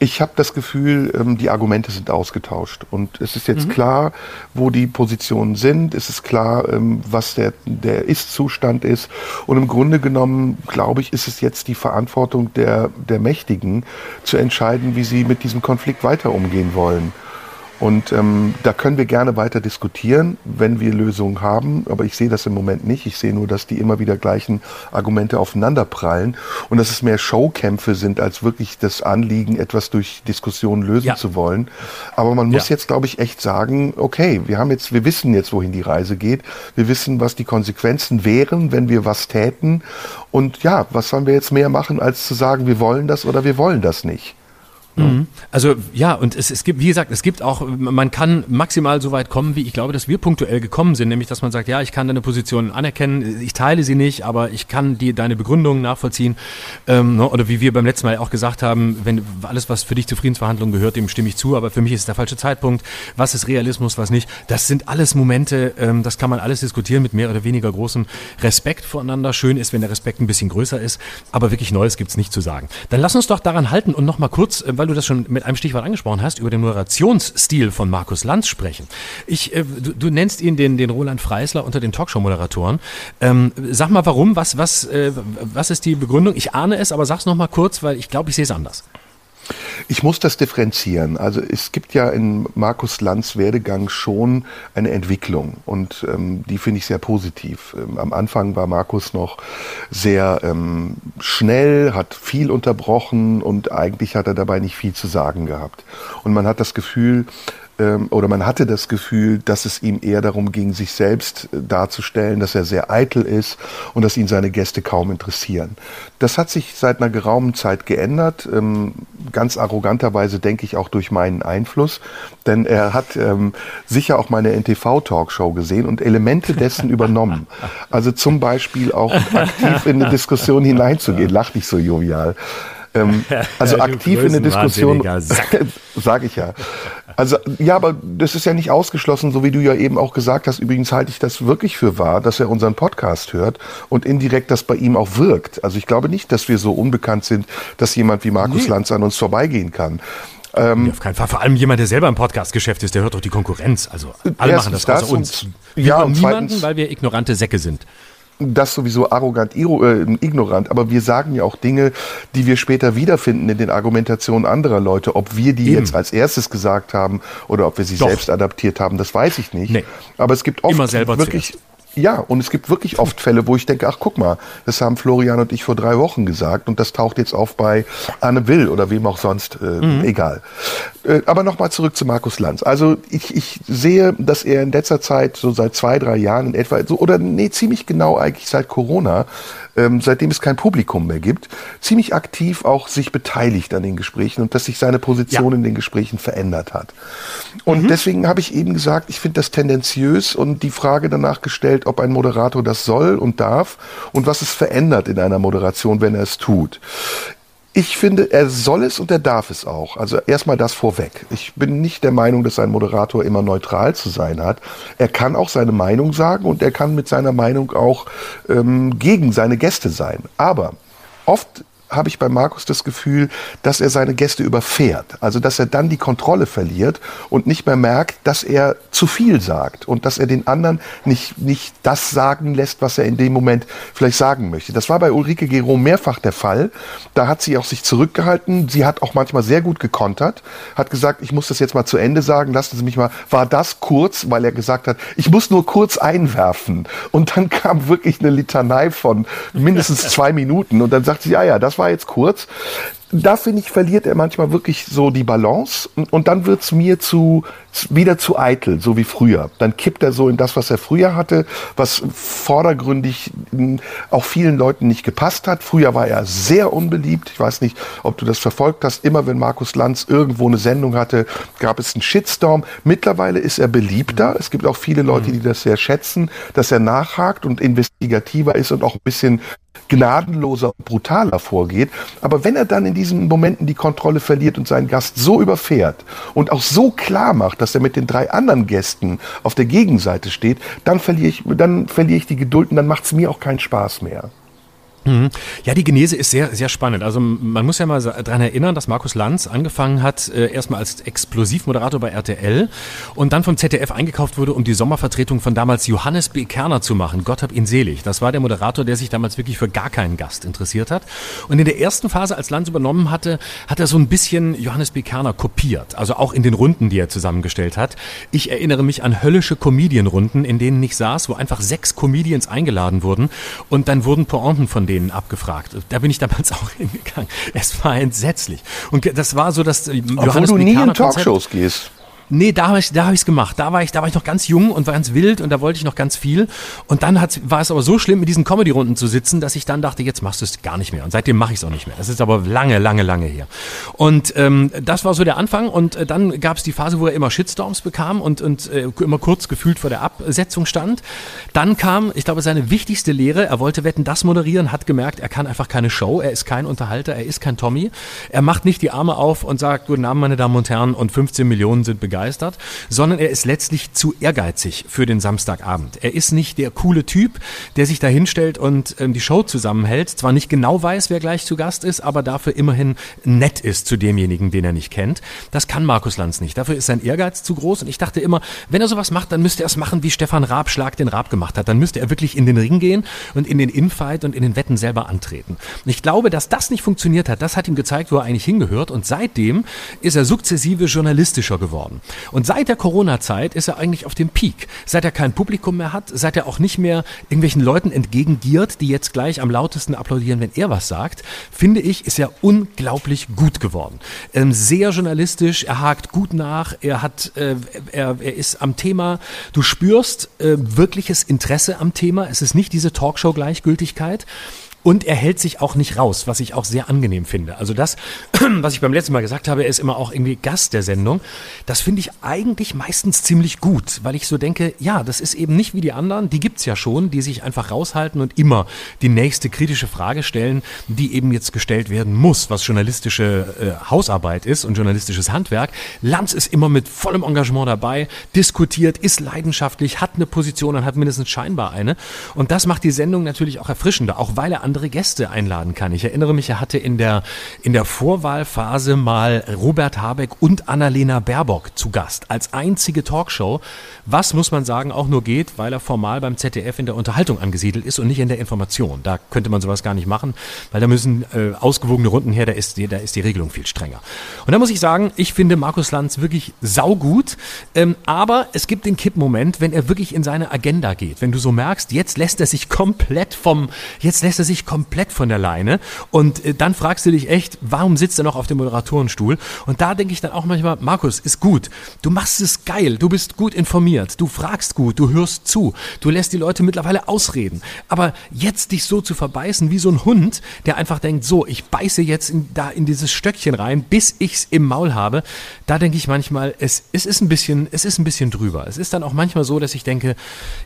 Ich habe das Gefühl, ähm, die Argumente sind ausgetauscht. Und es ist jetzt mhm. klar, wo die Positionen sind. Es ist klar, ähm, was der, der Ist-Zustand ist. Und im Grunde genommen, glaube ich, ist es jetzt die Verantwortung der, der Mächtigen, zu entscheiden, wie sie mit diesem Konflikt weiter umgehen wollen. Und ähm, da können wir gerne weiter diskutieren, wenn wir Lösungen haben. Aber ich sehe das im Moment nicht. Ich sehe nur, dass die immer wieder gleichen Argumente aufeinanderprallen und dass es mehr Showkämpfe sind, als wirklich das Anliegen, etwas durch Diskussionen lösen ja. zu wollen. Aber man muss ja. jetzt, glaube ich, echt sagen, okay, wir haben jetzt, wir wissen jetzt, wohin die Reise geht. Wir wissen, was die Konsequenzen wären, wenn wir was täten. Und ja, was sollen wir jetzt mehr machen, als zu sagen, wir wollen das oder wir wollen das nicht? Mhm. Also ja, und es, es gibt, wie gesagt, es gibt auch, man kann maximal so weit kommen, wie ich glaube, dass wir punktuell gekommen sind, nämlich dass man sagt, ja, ich kann deine Position anerkennen, ich teile sie nicht, aber ich kann die, deine Begründungen nachvollziehen. Ähm, ne, oder wie wir beim letzten Mal auch gesagt haben, wenn alles, was für dich zu Friedensverhandlungen gehört, dem stimme ich zu, aber für mich ist es der falsche Zeitpunkt. Was ist Realismus, was nicht? Das sind alles Momente, ähm, das kann man alles diskutieren mit mehr oder weniger großem Respekt voneinander. Schön ist, wenn der Respekt ein bisschen größer ist, aber wirklich Neues gibt's nicht zu sagen. Dann lass uns doch daran halten und nochmal kurz, äh, weil du das schon mit einem Stichwort angesprochen hast, über den Moderationsstil von Markus Lanz sprechen. Ich, äh, du, du, nennst ihn den, den Roland Freisler unter den Talkshow-Moderatoren. Ähm, sag mal warum, was, was, äh, was ist die Begründung? Ich ahne es, aber sag's noch mal kurz, weil ich glaube, ich sehe es anders. Ich muss das differenzieren. Also es gibt ja in Markus Lanz Werdegang schon eine Entwicklung und ähm, die finde ich sehr positiv. Ähm, am Anfang war Markus noch sehr ähm, schnell, hat viel unterbrochen und eigentlich hat er dabei nicht viel zu sagen gehabt. Und man hat das Gefühl, oder man hatte das Gefühl, dass es ihm eher darum ging, sich selbst äh, darzustellen, dass er sehr eitel ist und dass ihn seine Gäste kaum interessieren. Das hat sich seit einer geraumen Zeit geändert, ähm, ganz arroganterweise denke ich auch durch meinen Einfluss, denn er hat ähm, sicher auch meine NTV-Talkshow gesehen und Elemente dessen <laughs> übernommen. Also zum Beispiel auch aktiv in eine Diskussion <laughs> hineinzugehen, lacht nicht so jovial. Ähm, <laughs> also aktiv in eine Diskussion, <laughs> sage ich ja. Also ja, aber das ist ja nicht ausgeschlossen, so wie du ja eben auch gesagt hast. Übrigens halte ich das wirklich für wahr, dass er unseren Podcast hört und indirekt das bei ihm auch wirkt. Also ich glaube nicht, dass wir so unbekannt sind, dass jemand wie Markus nee. Lanz an uns vorbeigehen kann. Ähm, nee, auf keinen Fall. Vor allem jemand, der selber im Podcastgeschäft ist, der hört doch die Konkurrenz. Also alle machen das, das außer uns. Wir ja, und niemanden, weil wir ignorante Säcke sind das sowieso arrogant, äh, ignorant, aber wir sagen ja auch Dinge, die wir später wiederfinden in den Argumentationen anderer Leute. Ob wir die Eben. jetzt als erstes gesagt haben oder ob wir sie Doch. selbst adaptiert haben, das weiß ich nicht. Nee. Aber es gibt oft Immer selber wirklich zuerst. Ja, und es gibt wirklich oft Fälle, wo ich denke, ach guck mal, das haben Florian und ich vor drei Wochen gesagt und das taucht jetzt auf bei Anne Will oder wem auch sonst, äh, mhm. egal. Äh, aber nochmal zurück zu Markus Lanz. Also ich, ich sehe, dass er in letzter Zeit, so seit zwei, drei Jahren in etwa, so, oder nee, ziemlich genau eigentlich seit Corona, ähm, seitdem es kein Publikum mehr gibt, ziemlich aktiv auch sich beteiligt an den Gesprächen und dass sich seine Position ja. in den Gesprächen verändert hat. Und mhm. deswegen habe ich eben gesagt, ich finde das tendenziös und die Frage danach gestellt, ob ein Moderator das soll und darf und was es verändert in einer Moderation, wenn er es tut. Ich finde, er soll es und er darf es auch. Also erstmal das vorweg. Ich bin nicht der Meinung, dass ein Moderator immer neutral zu sein hat. Er kann auch seine Meinung sagen und er kann mit seiner Meinung auch ähm, gegen seine Gäste sein. Aber oft habe ich bei Markus das Gefühl, dass er seine Gäste überfährt. Also, dass er dann die Kontrolle verliert und nicht mehr merkt, dass er zu viel sagt und dass er den anderen nicht, nicht das sagen lässt, was er in dem Moment vielleicht sagen möchte. Das war bei Ulrike Gero mehrfach der Fall. Da hat sie auch sich zurückgehalten. Sie hat auch manchmal sehr gut gekontert, hat gesagt, ich muss das jetzt mal zu Ende sagen, lassen Sie mich mal. War das kurz, weil er gesagt hat, ich muss nur kurz einwerfen. Und dann kam wirklich eine Litanei von mindestens zwei Minuten und dann sagt sie, ja, ja, das war jetzt kurz. Da finde ich, verliert er manchmal wirklich so die Balance und dann wird's mir zu wieder zu eitel, so wie früher. Dann kippt er so in das, was er früher hatte, was vordergründig auch vielen Leuten nicht gepasst hat. Früher war er sehr unbeliebt. Ich weiß nicht, ob du das verfolgt hast. Immer wenn Markus Lanz irgendwo eine Sendung hatte, gab es einen Shitstorm. Mittlerweile ist er beliebter. Es gibt auch viele Leute, die das sehr schätzen, dass er nachhakt und investigativer ist und auch ein bisschen gnadenloser brutaler vorgeht. Aber wenn er dann in diesen Momenten die Kontrolle verliert und seinen Gast so überfährt und auch so klar macht, dass er mit den drei anderen Gästen auf der Gegenseite steht, dann verliere ich, dann verliere ich die Geduld und dann macht es mir auch keinen Spaß mehr. Mhm. Ja, die Genese ist sehr, sehr spannend. Also man muss ja mal daran erinnern, dass Markus Lanz angefangen hat, äh, erstmal als Explosivmoderator bei RTL und dann vom ZDF eingekauft wurde, um die Sommervertretung von damals Johannes B. Kerner zu machen. Gott hab ihn selig. Das war der Moderator, der sich damals wirklich für gar keinen Gast interessiert hat. Und in der ersten Phase, als Lanz übernommen hatte, hat er so ein bisschen Johannes B. Kerner kopiert. Also auch in den Runden, die er zusammengestellt hat. Ich erinnere mich an höllische Comedian-Runden, in denen ich saß, wo einfach sechs Comedians eingeladen wurden und dann wurden Pointen von denen abgefragt. Da bin ich damals <laughs> auch hingegangen. Es war entsetzlich. Und das war so, dass Obwohl Johannes du nie in Talkshows gehst. Nee, da habe ich da hab ich's gemacht. Da war ich da war ich noch ganz jung und war ganz wild und da wollte ich noch ganz viel und dann hat, war es aber so schlimm mit diesen Comedy Runden zu sitzen, dass ich dann dachte, jetzt machst du es gar nicht mehr und seitdem mache ich es auch nicht mehr. Das ist aber lange lange lange her. Und ähm, das war so der Anfang und äh, dann gab es die Phase, wo er immer Shitstorms bekam und und äh, immer kurz gefühlt vor der Absetzung stand. Dann kam, ich glaube, seine wichtigste Lehre, er wollte wetten das moderieren, hat gemerkt, er kann einfach keine Show, er ist kein Unterhalter, er ist kein Tommy. Er macht nicht die Arme auf und sagt, guten Abend meine Damen und Herren und 15 Millionen sind begeistert begeistert, sondern er ist letztlich zu ehrgeizig für den Samstagabend. Er ist nicht der coole Typ, der sich da hinstellt und ähm, die Show zusammenhält, zwar nicht genau weiß, wer gleich zu Gast ist, aber dafür immerhin nett ist zu demjenigen, den er nicht kennt. Das kann Markus Lanz nicht. Dafür ist sein Ehrgeiz zu groß und ich dachte immer, wenn er sowas macht, dann müsste er es machen, wie Stefan Raab Schlag den Raab gemacht hat. Dann müsste er wirklich in den Ring gehen und in den Infight und in den Wetten selber antreten. Und ich glaube, dass das nicht funktioniert hat. Das hat ihm gezeigt, wo er eigentlich hingehört und seitdem ist er sukzessive journalistischer geworden. Und seit der Corona-Zeit ist er eigentlich auf dem Peak. Seit er kein Publikum mehr hat, seit er auch nicht mehr irgendwelchen Leuten entgegengiert, die jetzt gleich am lautesten applaudieren, wenn er was sagt, finde ich, ist er unglaublich gut geworden. Ähm, sehr journalistisch, er hakt gut nach, er hat, äh, er, er ist am Thema. Du spürst äh, wirkliches Interesse am Thema. Es ist nicht diese Talkshow-Gleichgültigkeit. Und er hält sich auch nicht raus, was ich auch sehr angenehm finde. Also das, <clears throat> was ich beim letzten Mal gesagt habe, er ist immer auch irgendwie Gast der Sendung. Das finde ich eigentlich meistens ziemlich gut, weil ich so denke, ja, das ist eben nicht wie die anderen, die gibt's ja schon, die sich einfach raushalten und immer die nächste kritische Frage stellen, die eben jetzt gestellt werden muss, was journalistische äh, Hausarbeit ist und journalistisches Handwerk. Lanz ist immer mit vollem Engagement dabei, diskutiert, ist leidenschaftlich, hat eine Position und hat mindestens scheinbar eine. Und das macht die Sendung natürlich auch erfrischender, auch weil er andere Gäste einladen kann. Ich erinnere mich, er hatte in der, in der Vorwahlphase mal Robert Habeck und Annalena Baerbock zu Gast als einzige Talkshow. Was muss man sagen, auch nur geht, weil er formal beim ZDF in der Unterhaltung angesiedelt ist und nicht in der Information. Da könnte man sowas gar nicht machen, weil da müssen äh, ausgewogene Runden her, da ist, die, da ist die Regelung viel strenger. Und da muss ich sagen, ich finde Markus Lanz wirklich saugut, ähm, aber es gibt den Kippmoment, wenn er wirklich in seine Agenda geht. Wenn du so merkst, jetzt lässt er sich komplett vom, jetzt lässt er sich komplett von der Leine. Und äh, dann fragst du dich echt, warum sitzt er noch auf dem Moderatorenstuhl? Und da denke ich dann auch manchmal, Markus, ist gut. Du machst es geil. Du bist gut informiert. Du fragst gut. Du hörst zu. Du lässt die Leute mittlerweile ausreden. Aber jetzt dich so zu verbeißen wie so ein Hund, der einfach denkt, so, ich beiße jetzt in, da in dieses Stöckchen rein, bis ich's im Maul habe. Da denke ich manchmal, es, es ist ein bisschen, es ist ein bisschen drüber. Es ist dann auch manchmal so, dass ich denke,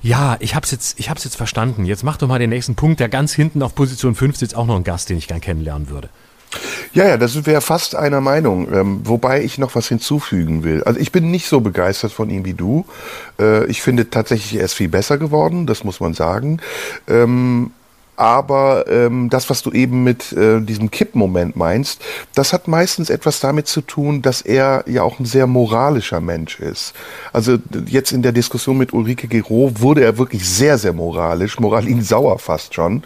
ja, ich hab's jetzt, ich jetzt verstanden. Jetzt mach doch mal den nächsten Punkt, der ganz hinten auf Position 5 sitzt auch noch ein Gast, den ich gern kennenlernen würde. Ja, ja, das wäre fast einer Meinung. Ähm, wobei ich noch was hinzufügen will. Also ich bin nicht so begeistert von ihm wie du. Äh, ich finde tatsächlich, er ist viel besser geworden, das muss man sagen. Ähm, aber ähm, das, was du eben mit äh, diesem Kippmoment meinst, das hat meistens etwas damit zu tun, dass er ja auch ein sehr moralischer Mensch ist. Also jetzt in der Diskussion mit Ulrike Gero wurde er wirklich sehr, sehr moralisch, moralin sauer fast schon.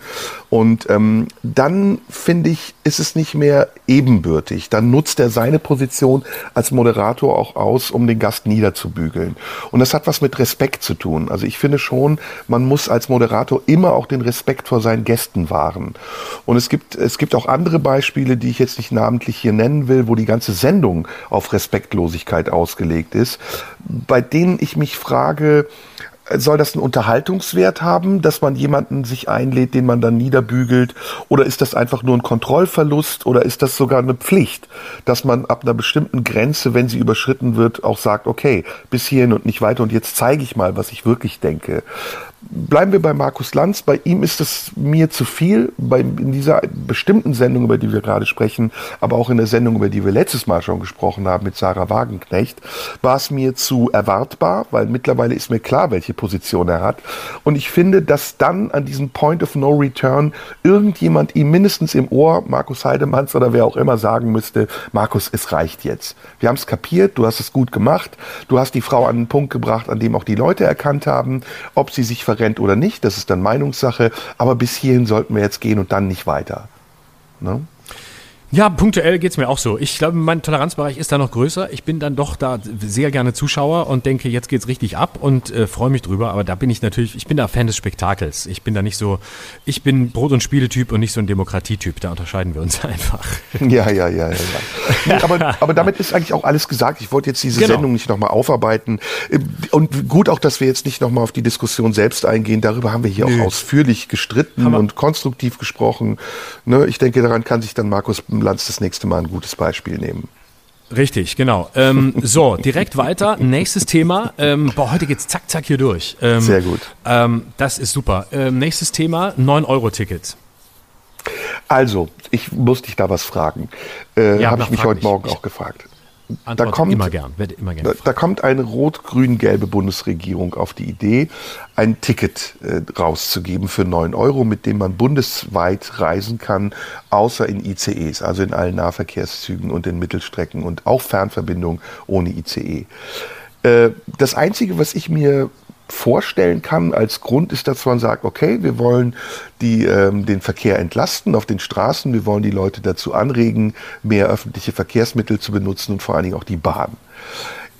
Und ähm, dann finde ich, ist es nicht mehr ebenbürtig. Dann nutzt er seine Position als Moderator auch aus, um den Gast niederzubügeln. Und das hat was mit Respekt zu tun. Also ich finde schon, man muss als Moderator immer auch den Respekt vor seinen Gästen wahren. Und es gibt, es gibt auch andere Beispiele, die ich jetzt nicht namentlich hier nennen will, wo die ganze Sendung auf Respektlosigkeit ausgelegt ist, bei denen ich mich frage, soll das einen Unterhaltungswert haben, dass man jemanden sich einlädt, den man dann niederbügelt? Oder ist das einfach nur ein Kontrollverlust? Oder ist das sogar eine Pflicht, dass man ab einer bestimmten Grenze, wenn sie überschritten wird, auch sagt, okay, bis hierhin und nicht weiter und jetzt zeige ich mal, was ich wirklich denke. Bleiben wir bei Markus Lanz. Bei ihm ist es mir zu viel. Bei, in dieser bestimmten Sendung, über die wir gerade sprechen, aber auch in der Sendung, über die wir letztes Mal schon gesprochen haben mit Sarah Wagenknecht, war es mir zu erwartbar, weil mittlerweile ist mir klar, welche Position er hat. Und ich finde, dass dann an diesem Point of No Return irgendjemand ihm mindestens im Ohr, Markus Heidemanns oder wer auch immer, sagen müsste, Markus, es reicht jetzt. Wir haben es kapiert, du hast es gut gemacht, du hast die Frau an einen Punkt gebracht, an dem auch die Leute erkannt haben, ob sie sich verrennt oder nicht, das ist dann Meinungssache, aber bis hierhin sollten wir jetzt gehen und dann nicht weiter. Ne? Ja, punktuell geht's mir auch so. Ich glaube, mein Toleranzbereich ist da noch größer. Ich bin dann doch da sehr gerne Zuschauer und denke, jetzt geht's richtig ab und äh, freue mich drüber. Aber da bin ich natürlich, ich bin da Fan des Spektakels. Ich bin da nicht so, ich bin Brot- und Spieletyp und nicht so ein Demokratietyp. Da unterscheiden wir uns <laughs> einfach. Ja, ja, ja, ja. ja. <laughs> aber, aber damit ist eigentlich auch alles gesagt. Ich wollte jetzt diese genau. Sendung nicht nochmal aufarbeiten. Und gut auch, dass wir jetzt nicht nochmal auf die Diskussion selbst eingehen. Darüber haben wir hier Nö. auch ausführlich gestritten und konstruktiv gesprochen. Ne? Ich denke, daran kann sich dann Markus Lanz das nächste Mal ein gutes Beispiel nehmen. Richtig, genau. Ähm, <laughs> so, direkt weiter. Nächstes Thema. Ähm, boah, heute geht's zack, zack hier durch. Ähm, Sehr gut. Ähm, das ist super. Ähm, nächstes Thema, 9-Euro-Ticket. Also, ich muss dich da was fragen. Äh, ja, Habe ich mich heute Morgen auch gefragt. Antwort da kommt, immer gern, werde immer gern da, da, kommt eine rot-grün-gelbe Bundesregierung auf die Idee, ein Ticket äh, rauszugeben für 9 Euro, mit dem man bundesweit reisen kann, außer in ICEs, also in allen Nahverkehrszügen und in Mittelstrecken und auch Fernverbindungen ohne ICE. Äh, das Einzige, was ich mir vorstellen kann als Grund ist, dass man sagt, okay, wir wollen die, ähm, den Verkehr entlasten auf den Straßen, wir wollen die Leute dazu anregen, mehr öffentliche Verkehrsmittel zu benutzen und vor allen Dingen auch die Bahn.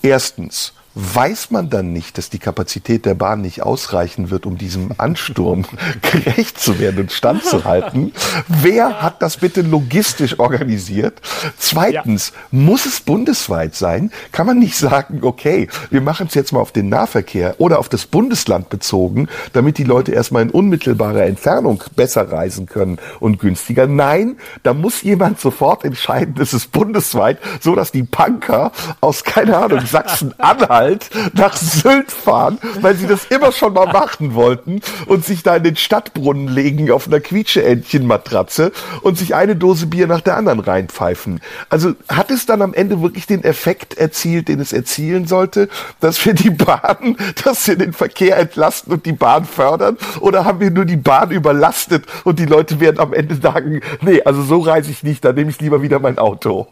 Erstens, weiß man dann nicht, dass die Kapazität der Bahn nicht ausreichen wird, um diesem Ansturm <laughs> gerecht zu werden und standzuhalten. Wer hat das bitte logistisch organisiert? Zweitens, ja. muss es bundesweit sein? Kann man nicht sagen, okay, wir machen es jetzt mal auf den Nahverkehr oder auf das Bundesland bezogen, damit die Leute erstmal in unmittelbarer Entfernung besser reisen können und günstiger? Nein, da muss jemand sofort entscheiden, das ist bundesweit, so dass die Punker aus, keine Ahnung, <laughs> Sachsen-Anhalt Wald nach Sylt fahren, weil sie das immer schon mal machen wollten und sich da in den Stadtbrunnen legen auf einer Quietscheentchen-Matratze und sich eine Dose Bier nach der anderen reinpfeifen. Also hat es dann am Ende wirklich den Effekt erzielt, den es erzielen sollte, dass wir die Bahn, dass wir den Verkehr entlasten und die Bahn fördern? Oder haben wir nur die Bahn überlastet und die Leute werden am Ende sagen, nee, also so reise ich nicht, da nehme ich lieber wieder mein Auto.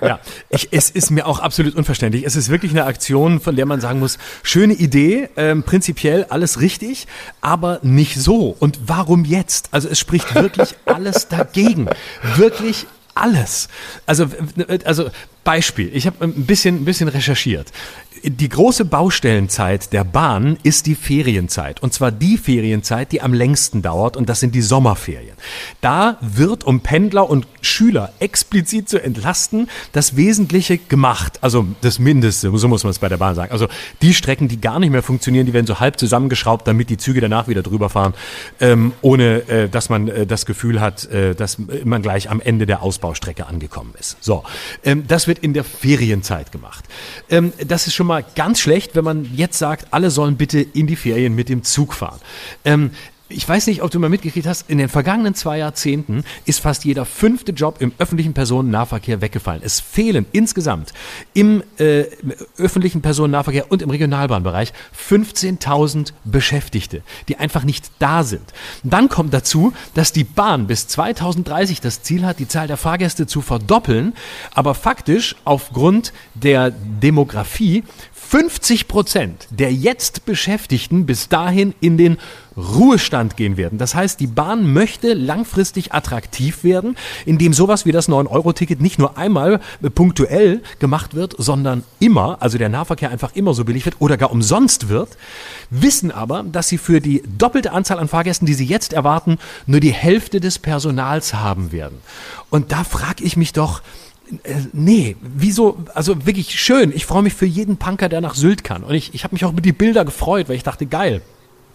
Ja, ich, es ist mir auch absolut unverständlich. Es ist wirklich eine Aktion, von der man sagen muss, schöne Idee, ähm, prinzipiell alles richtig, aber nicht so. Und warum jetzt? Also es spricht wirklich <laughs> alles dagegen. Wirklich alles. Also, also Beispiel, ich habe ein bisschen, ein bisschen recherchiert. Die große Baustellenzeit der Bahn ist die Ferienzeit. Und zwar die Ferienzeit, die am längsten dauert. Und das sind die Sommerferien. Da wird, um Pendler und Schüler explizit zu entlasten, das Wesentliche gemacht. Also das Mindeste, so muss man es bei der Bahn sagen. Also die Strecken, die gar nicht mehr funktionieren, die werden so halb zusammengeschraubt, damit die Züge danach wieder drüber fahren, ähm, ohne äh, dass man äh, das Gefühl hat, äh, dass man gleich am Ende der Ausbaustrecke angekommen ist. So, ähm, das wird wird in der Ferienzeit gemacht. Ähm, das ist schon mal ganz schlecht, wenn man jetzt sagt, alle sollen bitte in die Ferien mit dem Zug fahren. Ähm, ich weiß nicht, ob du mal mitgekriegt hast, in den vergangenen zwei Jahrzehnten ist fast jeder fünfte Job im öffentlichen Personennahverkehr weggefallen. Es fehlen insgesamt im äh, öffentlichen Personennahverkehr und im Regionalbahnbereich 15.000 Beschäftigte, die einfach nicht da sind. Dann kommt dazu, dass die Bahn bis 2030 das Ziel hat, die Zahl der Fahrgäste zu verdoppeln, aber faktisch aufgrund der Demografie 50 Prozent der jetzt Beschäftigten bis dahin in den Ruhestand gehen werden. Das heißt, die Bahn möchte langfristig attraktiv werden, indem sowas wie das 9-Euro-Ticket nicht nur einmal punktuell gemacht wird, sondern immer, also der Nahverkehr einfach immer so billig wird oder gar umsonst wird, wissen aber, dass sie für die doppelte Anzahl an Fahrgästen, die sie jetzt erwarten, nur die Hälfte des Personals haben werden. Und da frage ich mich doch, äh, nee, wieso, also wirklich schön. Ich freue mich für jeden Punker, der nach Sylt kann. Und ich, ich habe mich auch mit die Bilder gefreut, weil ich dachte, geil.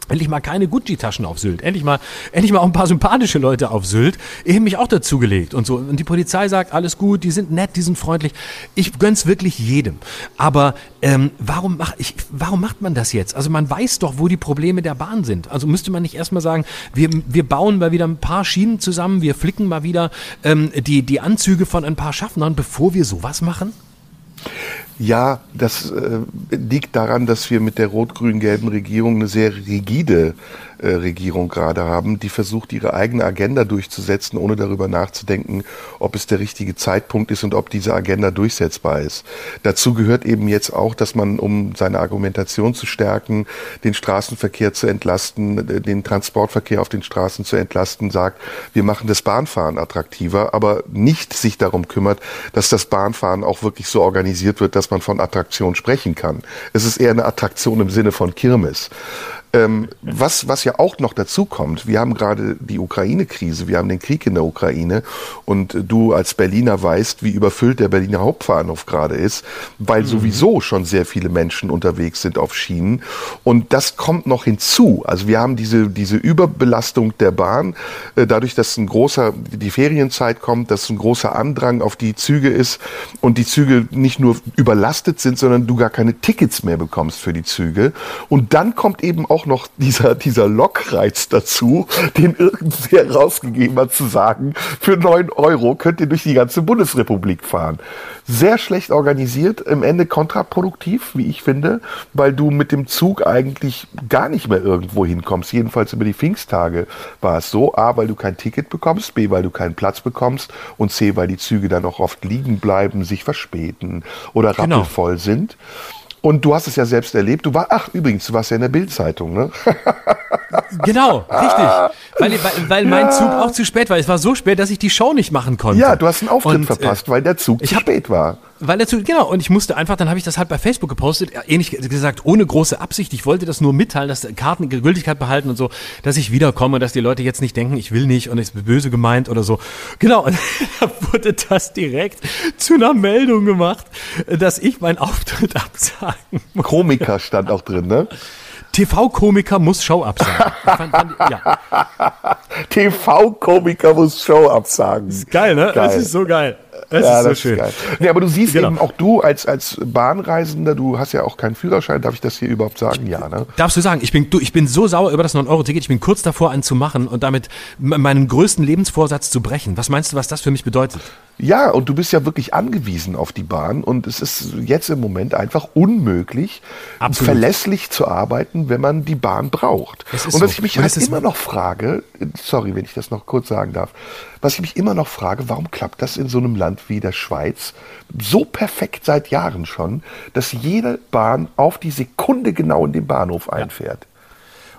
Endlich mal keine Gucci-Taschen auf Sylt. Endlich mal, endlich mal auch ein paar sympathische Leute auf Sylt. Ich habe mich auch dazugelegt und so. Und die Polizei sagt, alles gut, die sind nett, die sind freundlich. Ich gönn's wirklich jedem. Aber ähm, warum, mach ich, warum macht man das jetzt? Also man weiß doch, wo die Probleme der Bahn sind. Also müsste man nicht erstmal sagen, wir, wir bauen mal wieder ein paar Schienen zusammen, wir flicken mal wieder ähm, die, die Anzüge von ein paar Schaffnern, bevor wir sowas machen? Ja, das äh, liegt daran, dass wir mit der rot-grün-gelben Regierung eine sehr rigide äh, Regierung gerade haben, die versucht, ihre eigene Agenda durchzusetzen, ohne darüber nachzudenken, ob es der richtige Zeitpunkt ist und ob diese Agenda durchsetzbar ist. Dazu gehört eben jetzt auch, dass man, um seine Argumentation zu stärken, den Straßenverkehr zu entlasten, äh, den Transportverkehr auf den Straßen zu entlasten, sagt, wir machen das Bahnfahren attraktiver, aber nicht sich darum kümmert, dass das Bahnfahren auch wirklich so organisiert wird, dass man von Attraktion sprechen kann. Es ist eher eine Attraktion im Sinne von Kirmes. Ähm, was, was ja auch noch dazu kommt, wir haben gerade die Ukraine-Krise, wir haben den Krieg in der Ukraine und du als Berliner weißt, wie überfüllt der Berliner Hauptbahnhof gerade ist, weil mhm. sowieso schon sehr viele Menschen unterwegs sind auf Schienen und das kommt noch hinzu. Also wir haben diese, diese Überbelastung der Bahn, äh, dadurch, dass ein großer, die Ferienzeit kommt, dass ein großer Andrang auf die Züge ist und die Züge nicht nur überlastet sind, sondern du gar keine Tickets mehr bekommst für die Züge und dann kommt eben auch auch noch dieser, dieser Lockreiz dazu, den irgendwer rausgegeben hat, zu sagen, für neun Euro könnt ihr durch die ganze Bundesrepublik fahren. Sehr schlecht organisiert, im Ende kontraproduktiv, wie ich finde, weil du mit dem Zug eigentlich gar nicht mehr irgendwo hinkommst. Jedenfalls über die Pfingsttage war es so. A, weil du kein Ticket bekommst, B, weil du keinen Platz bekommst und C, weil die Züge dann auch oft liegen bleiben, sich verspäten oder genau. rappelvoll genau. sind. Und du hast es ja selbst erlebt. Du war, ach übrigens, du warst ja in der Bildzeitung, ne? <laughs> genau, richtig. Weil, weil, weil mein Zug auch zu spät war. Es war so spät, dass ich die Show nicht machen konnte. Ja, du hast einen Auftritt und, verpasst, äh, weil der Zug zu spät war. Weil der Zug, genau, und ich musste einfach, dann habe ich das halt bei Facebook gepostet, ähnlich gesagt, ohne große Absicht. Ich wollte das nur mitteilen, dass Karten Gültigkeit behalten und so, dass ich wiederkomme, dass die Leute jetzt nicht denken, ich will nicht und es ist böse gemeint oder so. Genau, und <laughs> da wurde das direkt zu einer Meldung gemacht, dass ich meinen Auftritt absagen muss. Komiker stand auch drin, ne? TV-Komiker muss Show absagen. Fand, fand, ja. <laughs> TV-Komiker muss Show absagen. ist geil, ne? Geil. Das ist so geil. <laughs> Das ja, ist so das schön. Ist nee, aber du siehst genau. eben auch du als, als Bahnreisender, du hast ja auch keinen Führerschein, darf ich das hier überhaupt sagen? Ja, ne? Darfst du sagen, ich bin, du, ich bin so sauer über das 9-Euro-Ticket, ich bin kurz davor, einen zu machen und damit meinen größten Lebensvorsatz zu brechen. Was meinst du, was das für mich bedeutet? Ja, und du bist ja wirklich angewiesen auf die Bahn und es ist jetzt im Moment einfach unmöglich, Absolut. verlässlich zu arbeiten, wenn man die Bahn braucht. Und was so. ich mich halt immer noch frage, sorry, wenn ich das noch kurz sagen darf, was ich mich immer noch frage, warum klappt das in so einem Land wie der Schweiz so perfekt seit Jahren schon, dass jede Bahn auf die Sekunde genau in den Bahnhof einfährt?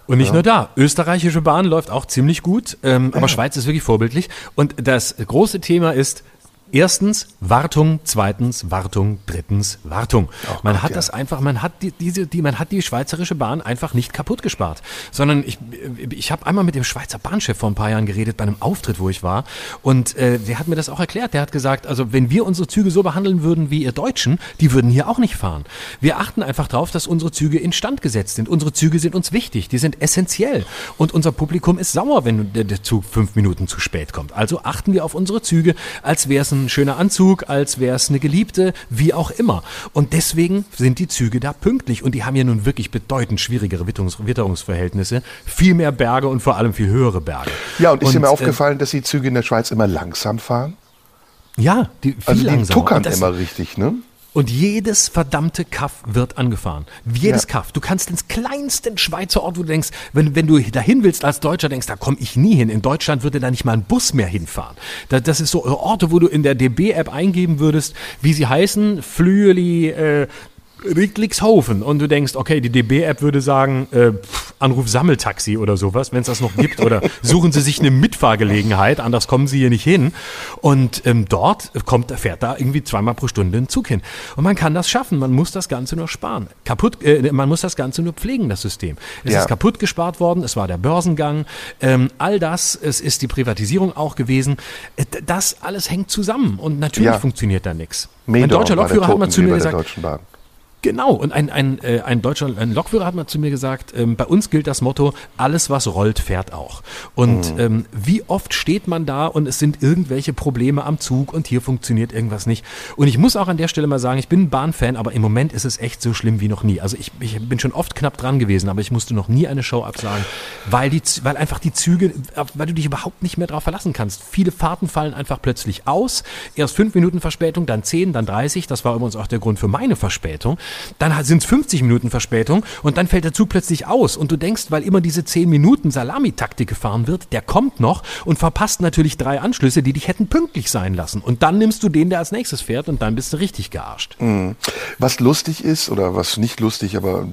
Und nicht ja. nur da. Österreichische Bahn läuft auch ziemlich gut, ähm, aber Schweiz ist wirklich vorbildlich. Und das große Thema ist Erstens Wartung, zweitens Wartung, drittens Wartung. Oh man hat ja. das einfach, man hat die, diese, die, man hat die schweizerische Bahn einfach nicht kaputt gespart, sondern ich, ich habe einmal mit dem Schweizer Bahnchef vor ein paar Jahren geredet bei einem Auftritt, wo ich war, und äh, der hat mir das auch erklärt. Der hat gesagt, also wenn wir unsere Züge so behandeln würden wie ihr Deutschen, die würden hier auch nicht fahren. Wir achten einfach darauf, dass unsere Züge instand gesetzt sind. Unsere Züge sind uns wichtig, die sind essentiell, und unser Publikum ist sauer, wenn der, der Zug fünf Minuten zu spät kommt. Also achten wir auf unsere Züge, als wäre es ein ein schöner Anzug, als wäre es eine Geliebte, wie auch immer. Und deswegen sind die Züge da pünktlich. Und die haben ja nun wirklich bedeutend schwierigere Witterungsverhältnisse, viel mehr Berge und vor allem viel höhere Berge. Ja, und ist und, dir mal äh, aufgefallen, dass die Züge in der Schweiz immer langsam fahren? Ja, die viel also die langsamer. tuckern immer richtig, ne? Und jedes verdammte Kaff wird angefahren. Jedes ja. Kaff. Du kannst ins kleinsten Schweizer Ort, wo du denkst, wenn, wenn du dahin willst als Deutscher, denkst, da komme ich nie hin. In Deutschland würde da nicht mal ein Bus mehr hinfahren. Das, das ist so Orte, wo du in der DB-App eingeben würdest, wie sie heißen, Flüeli, äh, Rieglixhofen und du denkst, okay, die DB-App würde sagen, äh, Anruf Sammeltaxi oder sowas, wenn es das noch gibt, oder suchen Sie sich eine Mitfahrgelegenheit, anders kommen Sie hier nicht hin. Und ähm, dort kommt, fährt da irgendwie zweimal pro Stunde ein Zug hin. Und man kann das schaffen, man muss das Ganze nur sparen. Kaputt, äh, man muss das Ganze nur pflegen, das System. Es ja. ist kaputt gespart worden, es war der Börsengang, ähm, all das, es ist die Privatisierung auch gewesen. Äh, das alles hängt zusammen und natürlich ja. funktioniert da nichts. Mein deutscher Lokführer hat mal zu mir gesagt, Genau, und ein, ein, äh, ein deutscher ein Lokführer hat mal zu mir gesagt, ähm, bei uns gilt das Motto, alles was rollt, fährt auch. Und mhm. ähm, wie oft steht man da und es sind irgendwelche Probleme am Zug und hier funktioniert irgendwas nicht. Und ich muss auch an der Stelle mal sagen, ich bin ein Bahnfan, aber im Moment ist es echt so schlimm wie noch nie. Also ich, ich bin schon oft knapp dran gewesen, aber ich musste noch nie eine Show absagen, weil, die, weil einfach die Züge, weil du dich überhaupt nicht mehr darauf verlassen kannst. Viele Fahrten fallen einfach plötzlich aus. Erst fünf Minuten Verspätung, dann zehn, dann dreißig. Das war übrigens auch der Grund für meine Verspätung. Dann sind es 50 Minuten Verspätung und dann fällt der Zug plötzlich aus. Und du denkst, weil immer diese 10 Minuten Salamitaktik gefahren wird, der kommt noch und verpasst natürlich drei Anschlüsse, die dich hätten pünktlich sein lassen. Und dann nimmst du den, der als nächstes fährt und dann bist du richtig gearscht. Mhm. Was lustig ist, oder was nicht lustig, aber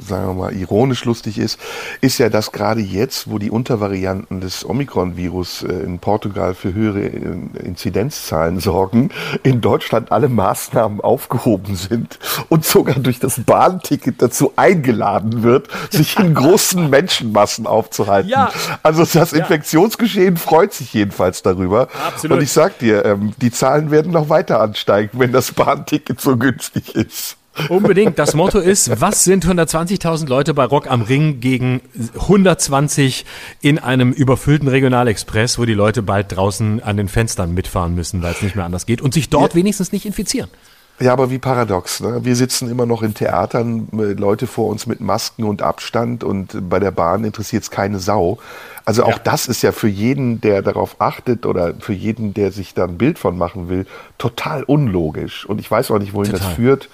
sagen wir mal ironisch lustig ist, ist ja, dass gerade jetzt, wo die Untervarianten des Omikron-Virus äh, in Portugal für höhere äh, Inzidenzzahlen sorgen, in Deutschland alle Maßnahmen aufgehoben sind und sogar durch das Bahnticket dazu eingeladen wird, sich in großen Menschenmassen aufzuhalten. Ja. Also das Infektionsgeschehen freut sich jedenfalls darüber. Absolut. Und ich sag dir, ähm, die Zahlen werden noch weiter ansteigen, wenn das Bahnticket so günstig ist. Unbedingt. Das Motto ist, was sind 120.000 Leute bei Rock am Ring gegen 120 in einem überfüllten Regionalexpress, wo die Leute bald draußen an den Fenstern mitfahren müssen, weil es nicht mehr anders geht und sich dort ja. wenigstens nicht infizieren. Ja, aber wie paradox. Ne? Wir sitzen immer noch in Theatern, äh, Leute vor uns mit Masken und Abstand und bei der Bahn interessiert es keine Sau. Also auch ja. das ist ja für jeden, der darauf achtet oder für jeden, der sich da ein Bild von machen will, total unlogisch. Und ich weiß auch nicht, wohin total. das führt.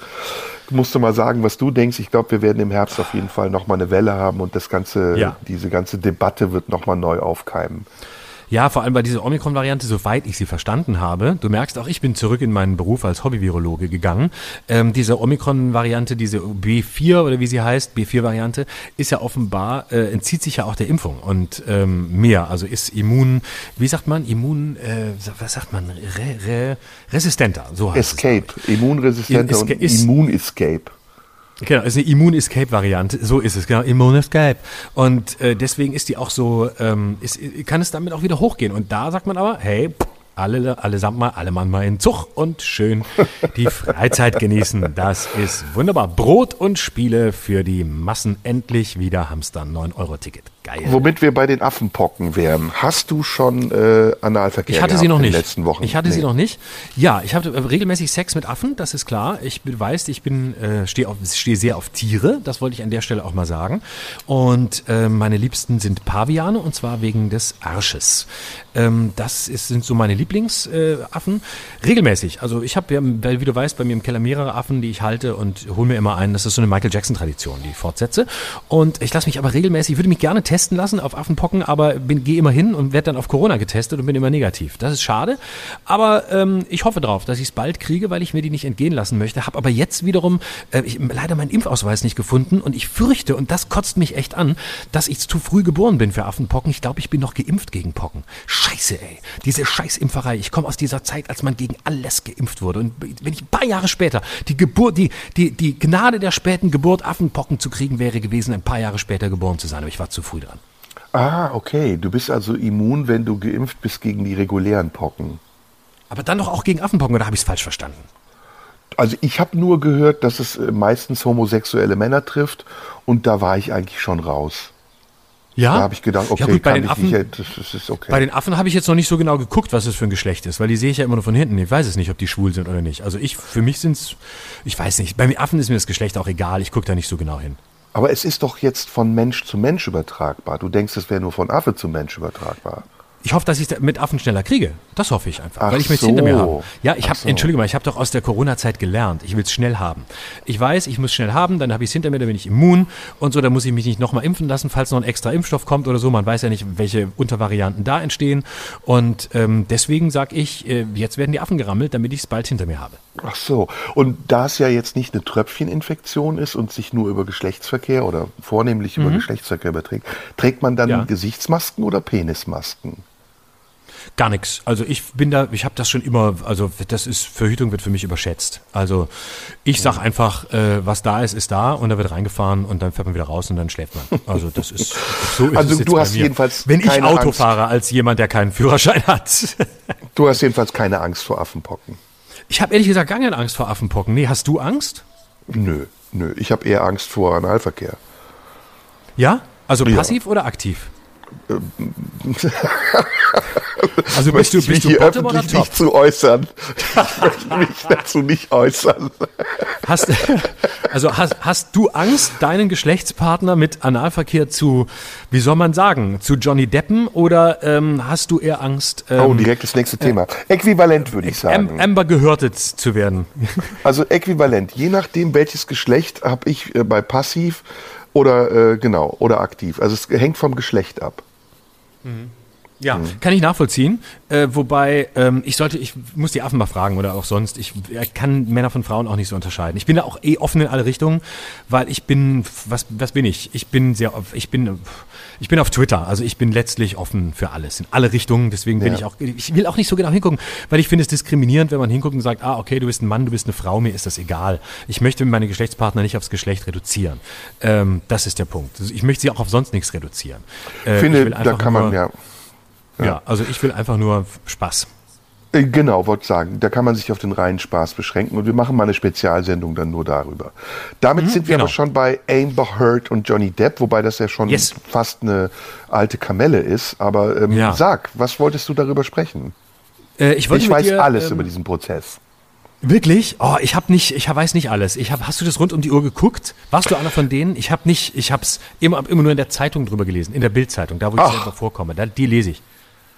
Musst du mal sagen, was du denkst. Ich glaube, wir werden im Herbst auf jeden Fall nochmal eine Welle haben und das ganze, ja. diese ganze Debatte wird nochmal neu aufkeimen. Ja, vor allem bei dieser Omikron-Variante, soweit ich sie verstanden habe. Du merkst auch, ich bin zurück in meinen Beruf als Hobby-Virologe gegangen. Ähm, diese Omikron-Variante, diese B4 oder wie sie heißt, B4-Variante, ist ja offenbar, äh, entzieht sich ja auch der Impfung und ähm, mehr. Also ist immun, wie sagt man, immun, äh, was sagt man, re, re, resistenter. So heißt Escape, es, immunresistenter und Immun-Escape. Genau, ist eine Immun-Escape-Variante. So ist es, genau, Immun-Escape. Und äh, deswegen ist die auch so, ähm, ist, kann es damit auch wieder hochgehen. Und da sagt man aber, hey, alle, allesamt mal, alle Mann mal in Zug und schön die Freizeit genießen. Das ist wunderbar. Brot und Spiele für die Massen. Endlich wieder Hamstern. 9-Euro-Ticket. Geil. Womit wir bei den Affenpocken wären. Hast du schon äh, Analverkehr ich hatte sie noch in nicht. den letzten Wochen? Ich hatte nee. sie noch nicht. Ja, ich habe äh, regelmäßig Sex mit Affen, das ist klar. Ich weiß, ich bin äh, stehe steh sehr auf Tiere, das wollte ich an der Stelle auch mal sagen. Und äh, meine Liebsten sind Paviane und zwar wegen des Arsches. Ähm, das ist, sind so meine Lieblingsaffen. Äh, regelmäßig. Also ich habe, ja, wie du weißt, bei mir im Keller mehrere Affen, die ich halte und hole mir immer einen. Das ist so eine Michael Jackson-Tradition, die ich fortsetze. Und ich lasse mich aber regelmäßig, ich würde mich gerne testen lassen auf Affenpocken, aber gehe immer hin und werde dann auf Corona getestet und bin immer negativ. Das ist schade, aber ähm, ich hoffe drauf, dass ich es bald kriege, weil ich mir die nicht entgehen lassen möchte. Habe aber jetzt wiederum äh, ich, leider meinen Impfausweis nicht gefunden und ich fürchte, und das kotzt mich echt an, dass ich zu früh geboren bin für Affenpocken. Ich glaube, ich bin noch geimpft gegen Pocken. Scheiße, ey. Diese Scheißimpferei. Ich komme aus dieser Zeit, als man gegen alles geimpft wurde. Und wenn ich ein paar Jahre später die Geburt, die, die, die Gnade der späten Geburt, Affenpocken zu kriegen, wäre gewesen, ein paar Jahre später geboren zu sein. Aber ich war zu früh dran. Ah, okay. Du bist also immun, wenn du geimpft bist gegen die regulären Pocken. Aber dann doch auch gegen Affenpocken, oder habe ich es falsch verstanden? Also ich habe nur gehört, dass es äh, meistens homosexuelle Männer trifft und da war ich eigentlich schon raus. Ja. Da habe ich gedacht, okay, ja, gut, bei den Affen, nicht, das, das, ist okay. Bei den Affen habe ich jetzt noch nicht so genau geguckt, was es für ein Geschlecht ist, weil die sehe ich ja immer nur von hinten. Ich weiß es nicht, ob die schwul sind oder nicht. Also ich, für mich sind es, ich weiß nicht. Bei Affen ist mir das Geschlecht auch egal. Ich gucke da nicht so genau hin. Aber es ist doch jetzt von Mensch zu Mensch übertragbar. Du denkst, es wäre nur von Affe zu Mensch übertragbar. Ich hoffe, dass ich es mit Affen schneller kriege. Das hoffe ich einfach, Ach weil ich möchte so. hinter mir haben. Ja, ich habe, so. entschuldige mal, ich habe doch aus der Corona-Zeit gelernt. Ich will es schnell haben. Ich weiß, ich muss schnell haben, dann habe ich es hinter mir, dann bin ich immun und so, dann muss ich mich nicht nochmal impfen lassen, falls noch ein extra Impfstoff kommt oder so. Man weiß ja nicht, welche Untervarianten da entstehen. Und ähm, deswegen sage ich, äh, jetzt werden die Affen gerammelt, damit ich es bald hinter mir habe. Ach so. Und da es ja jetzt nicht eine Tröpfcheninfektion ist und sich nur über Geschlechtsverkehr oder vornehmlich mhm. über Geschlechtsverkehr überträgt, trägt man dann ja. Gesichtsmasken oder Penismasken? Gar nichts. Also ich bin da, ich habe das schon immer, also das ist, Verhütung wird für mich überschätzt. Also ich sag einfach, äh, was da ist, ist da und da wird reingefahren und dann fährt man wieder raus und dann schläft man. Also das ist <laughs> so ist Also du hast jedenfalls Wenn ich Auto Angst. fahre als jemand, der keinen Führerschein hat. <laughs> du hast jedenfalls keine Angst vor Affenpocken. Ich habe ehrlich gesagt gar keine Angst vor Affenpocken. Nee, hast du Angst? Nö, nö. Ich habe eher Angst vor Analverkehr. Ja? Also Ja. passiv oder aktiv? <laughs> also bist du, bist du hier Bottom oder Top? nicht zu äußern. Ich möchte mich dazu nicht äußern. Hast, also hast, hast du Angst, deinen Geschlechtspartner mit Analverkehr zu, wie soll man sagen, zu Johnny Deppen oder ähm, hast du eher Angst, ähm, Oh, direkt das nächste Thema. Äquivalent würde ich sagen. Am- Amber gehörtet zu werden? Also äquivalent. Je nachdem, welches Geschlecht habe ich äh, bei passiv oder äh, genau oder aktiv. Also es hängt vom Geschlecht ab. Ja, kann ich nachvollziehen. Äh, wobei, ähm, ich sollte, ich muss die Affen mal fragen oder auch sonst. Ich äh, kann Männer von Frauen auch nicht so unterscheiden. Ich bin da auch eh offen in alle Richtungen, weil ich bin, was, was bin ich? Ich bin sehr, ich bin, ich bin auf Twitter. Also ich bin letztlich offen für alles, in alle Richtungen. Deswegen bin Ja. ich auch, ich will auch nicht so genau hingucken, weil ich finde es diskriminierend, wenn man hinguckt und sagt, ah, okay, du bist ein Mann, du bist eine Frau, mir ist das egal. Ich möchte meine Geschlechtspartner nicht aufs Geschlecht reduzieren. Ähm, das ist der Punkt. Ich möchte sie auch auf sonst nichts reduzieren. Äh, Ich ich finde, will da kann man nur- ja. ja, also ich will einfach nur Spaß. Äh, Genau, wollte sagen, da kann man sich auf den reinen Spaß beschränken und wir machen mal eine Spezialsendung dann nur darüber. Damit sind wir genau. aber schon bei Amber Heard und Johnny Depp, wobei das ja schon Yes. fast eine alte Kamelle ist. Aber ähm, Ja. sag, was wolltest du darüber sprechen? Äh, ich Ich weiß dir, alles ähm, über diesen Prozess. Wirklich? Oh, ich habe nicht, ich weiß nicht alles. Ich hab, hast du das rund um die Uhr geguckt? Warst du einer von denen? Ich habe nicht, ich habe es immer, immer nur in der Zeitung drüber gelesen, in der Bildzeitung, da wo ich Ach. selber vorkomme. Da, die lese ich.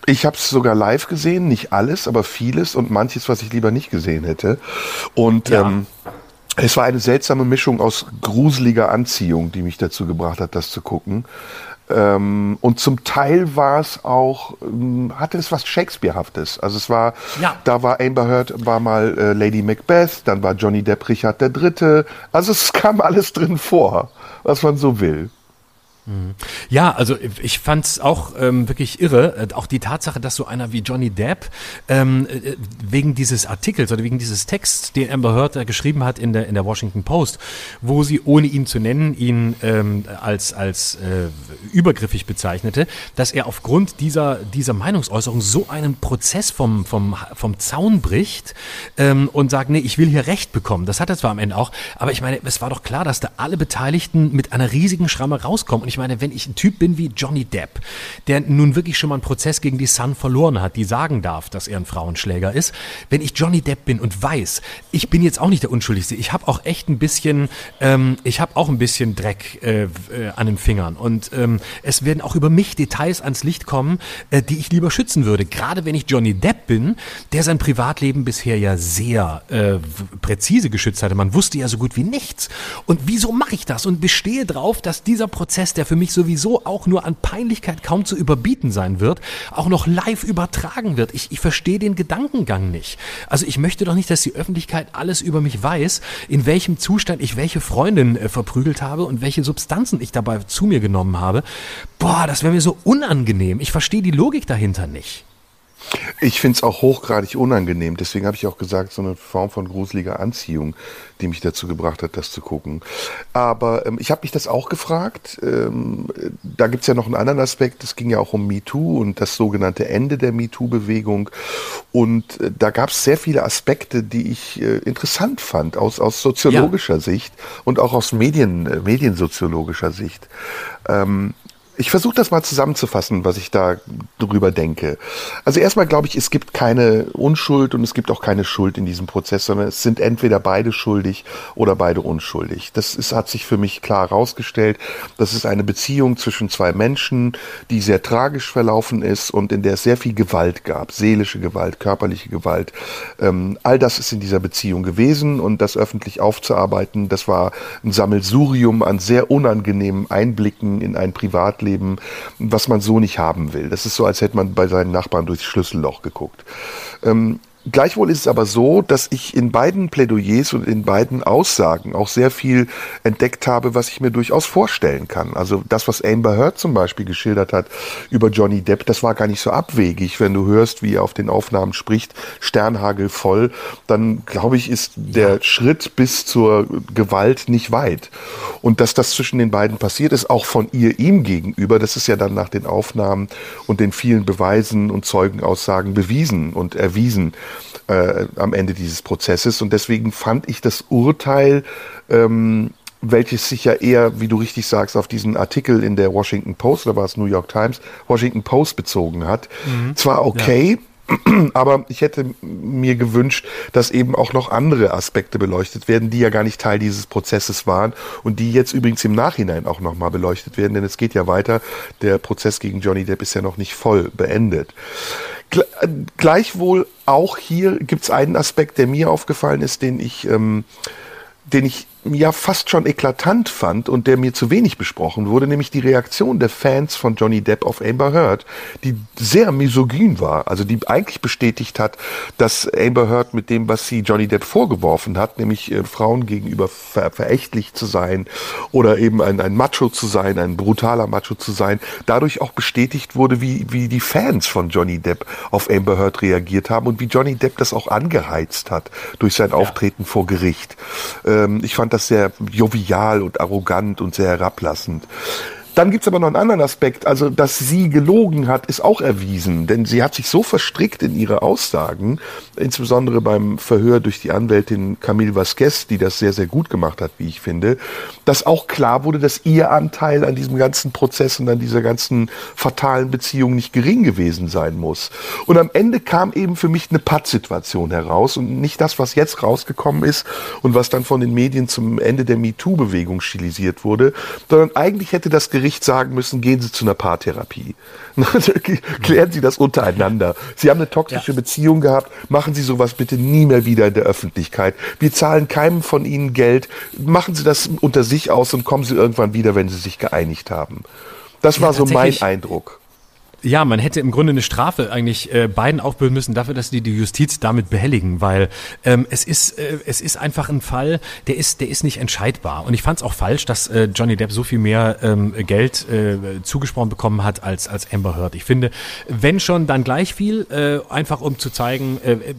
Ich habe es sogar live gesehen, nicht alles, aber vieles und manches, was ich lieber nicht gesehen hätte. Und Ja. ähm, es war eine seltsame Mischung aus gruseliger Anziehung, die mich dazu gebracht hat, das zu gucken. Ähm, und zum Teil war es auch, ähm, hatte es was Shakespearehaftes. Also es war, Ja. da war Amber Heard, war mal äh, Lady Macbeth, dann war Johnny Depp Richard der Dritte. Also es kam alles drin vor, was man so will. Ja, also ich fand's auch ähm, wirklich irre, äh, auch die Tatsache, dass so einer wie Johnny Depp ähm, äh, wegen dieses Artikels oder wegen dieses Texts, den Amber Heard geschrieben hat in der in der Washington Post, wo sie ohne ihn zu nennen ihn ähm, als als äh, übergriffig bezeichnete, dass er aufgrund dieser dieser Meinungsäußerung so einen Prozess vom vom vom Zaun bricht ähm, und sagt, nee, ich will hier Recht bekommen. Das hat er zwar am Ende auch, aber ich meine, es war doch klar, dass da alle Beteiligten mit einer riesigen Schramme rauskommen. Und ich meine, wenn ich ein Typ bin wie Johnny Depp, der nun wirklich schon mal einen Prozess gegen die Sun verloren hat, die sagen darf, dass er ein Frauenschläger ist, wenn ich Johnny Depp bin und weiß, ich bin jetzt auch nicht der Unschuldigste, ich habe auch echt ein bisschen, ähm, ich habe auch ein bisschen Dreck äh, äh, an den Fingern und ähm, es werden auch über mich Details ans Licht kommen, äh, die ich lieber schützen würde. Gerade wenn ich Johnny Depp bin, der sein Privatleben bisher ja sehr äh, präzise geschützt hatte. Man wusste ja so gut wie nichts. Und wieso mache ich das und bestehe drauf, dass dieser Prozess, der für mich sowieso auch nur an Peinlichkeit kaum zu überbieten sein wird, auch noch live übertragen wird. Ich, ich verstehe den Gedankengang nicht. Also ich möchte doch nicht, dass die Öffentlichkeit alles über mich weiß, in welchem Zustand ich welche Freundin äh, verprügelt habe und welche Substanzen ich dabei zu mir genommen habe. Boah, das wäre mir so unangenehm. Ich verstehe die Logik dahinter nicht. Ich finde es auch hochgradig unangenehm. Deswegen habe ich auch gesagt, so eine Form von gruseliger Anziehung, die mich dazu gebracht hat, das zu gucken. Aber ähm, ich habe mich das auch gefragt. Ähm, da gibt es ja noch einen anderen Aspekt. Es ging ja auch um MeToo und das sogenannte Ende der MeToo-Bewegung. Und äh, da gab es sehr viele Aspekte, die ich äh, interessant fand, aus, aus soziologischer Sicht und auch aus Medien, äh, mediensoziologischer Sicht. Ähm, ich versuche das mal zusammenzufassen, was ich da drüber denke. Also erstmal glaube ich, es gibt keine Unschuld und es gibt auch keine Schuld in diesem Prozess, sondern es sind entweder beide schuldig oder beide unschuldig. Das ist, hat sich für mich klar herausgestellt. Das ist eine Beziehung zwischen zwei Menschen, die sehr tragisch verlaufen ist und in der es sehr viel Gewalt gab, seelische Gewalt, körperliche Gewalt. Ähm, all das ist in dieser Beziehung gewesen und das öffentlich aufzuarbeiten, das war ein Sammelsurium an sehr unangenehmen Einblicken in ein Privatleben, was man so nicht haben will. Das ist so, als hätte man bei seinen Nachbarn durchs Schlüsselloch geguckt. Ähm, Gleichwohl ist es aber so, dass ich in beiden Plädoyers und in beiden Aussagen auch sehr viel entdeckt habe, was ich mir durchaus vorstellen kann. Also das, was Amber Heard zum Beispiel geschildert hat über Johnny Depp, das war gar nicht so abwegig. Wenn du hörst, wie er auf den Aufnahmen spricht, Sternhagel voll, dann glaube ich, ist der Schritt bis zur Gewalt nicht weit. Und dass das zwischen den beiden passiert ist, auch von ihr ihm gegenüber, das ist ja dann nach den Aufnahmen und den vielen Beweisen und Zeugenaussagen bewiesen und erwiesen. Äh, am Ende dieses Prozesses. Und deswegen fand ich das Urteil, ähm, welches sich ja eher, wie du richtig sagst, auf diesen Artikel in der Washington Post oder war es New York Times, Washington Post bezogen hat. Mhm. Zwar okay, ja. <clears throat> Aber ich hätte mir gewünscht, dass eben auch noch andere Aspekte beleuchtet werden, die ja gar nicht Teil dieses Prozesses waren und die jetzt übrigens im Nachhinein auch nochmal beleuchtet werden, denn es geht ja weiter. Der Prozess gegen Johnny Depp ist ja noch nicht voll beendet. Gleichwohl auch hier gibt es einen Aspekt, der mir aufgefallen ist, den ich, ähm, den ich ja fast schon eklatant fand und der mir zu wenig besprochen wurde, nämlich die Reaktion der Fans von Johnny Depp auf Amber Heard, die sehr misogyn war, also die eigentlich bestätigt hat, dass Amber Heard mit dem, was sie Johnny Depp vorgeworfen hat, nämlich äh, Frauen gegenüber ver verächtlich zu sein oder eben ein, ein Macho zu sein, ein brutaler Macho zu sein, dadurch auch bestätigt wurde, wie, wie die Fans von Johnny Depp auf Amber Heard reagiert haben und wie Johnny Depp das auch angeheizt hat durch sein ja. Auftreten vor Gericht. Ähm, ich fand das sehr jovial und arrogant und sehr herablassend. Dann gibt's aber noch einen anderen Aspekt. Also, dass sie gelogen hat, ist auch erwiesen. Denn sie hat sich so verstrickt in ihre Aussagen, insbesondere beim Verhör durch die Anwältin Camille Vasquez, die das sehr, sehr gut gemacht hat, wie ich finde, dass auch klar wurde, dass ihr Anteil an diesem ganzen Prozess und an dieser ganzen fatalen Beziehung nicht gering gewesen sein muss. Und am Ende kam eben für mich eine Pattsituation heraus und nicht das, was jetzt rausgekommen ist und was dann von den Medien zum Ende der MeToo-Bewegung stilisiert wurde, sondern eigentlich hätte das Gericht Gericht sagen müssen, gehen Sie zu einer Paartherapie. <laughs> Klären Sie das untereinander. Sie haben eine toxische ja. Beziehung gehabt, machen Sie sowas bitte nie mehr wieder in der Öffentlichkeit. Wir zahlen keinem von Ihnen Geld. Machen Sie das unter sich aus und kommen Sie irgendwann wieder, wenn Sie sich geeinigt haben. Das war ja, so mein Eindruck. Ja, man hätte im Grunde eine Strafe eigentlich äh, beiden aufbürden müssen dafür, dass die die Justiz damit behelligen, weil ähm, es ist äh, es ist einfach ein Fall, der ist der ist nicht entscheidbar und ich fand es auch falsch, dass äh, Johnny Depp so viel mehr ähm, Geld äh, zugesprochen bekommen hat als als Amber Heard. Ich finde, wenn schon, dann gleich viel, äh, einfach um zu zeigen, äh, äh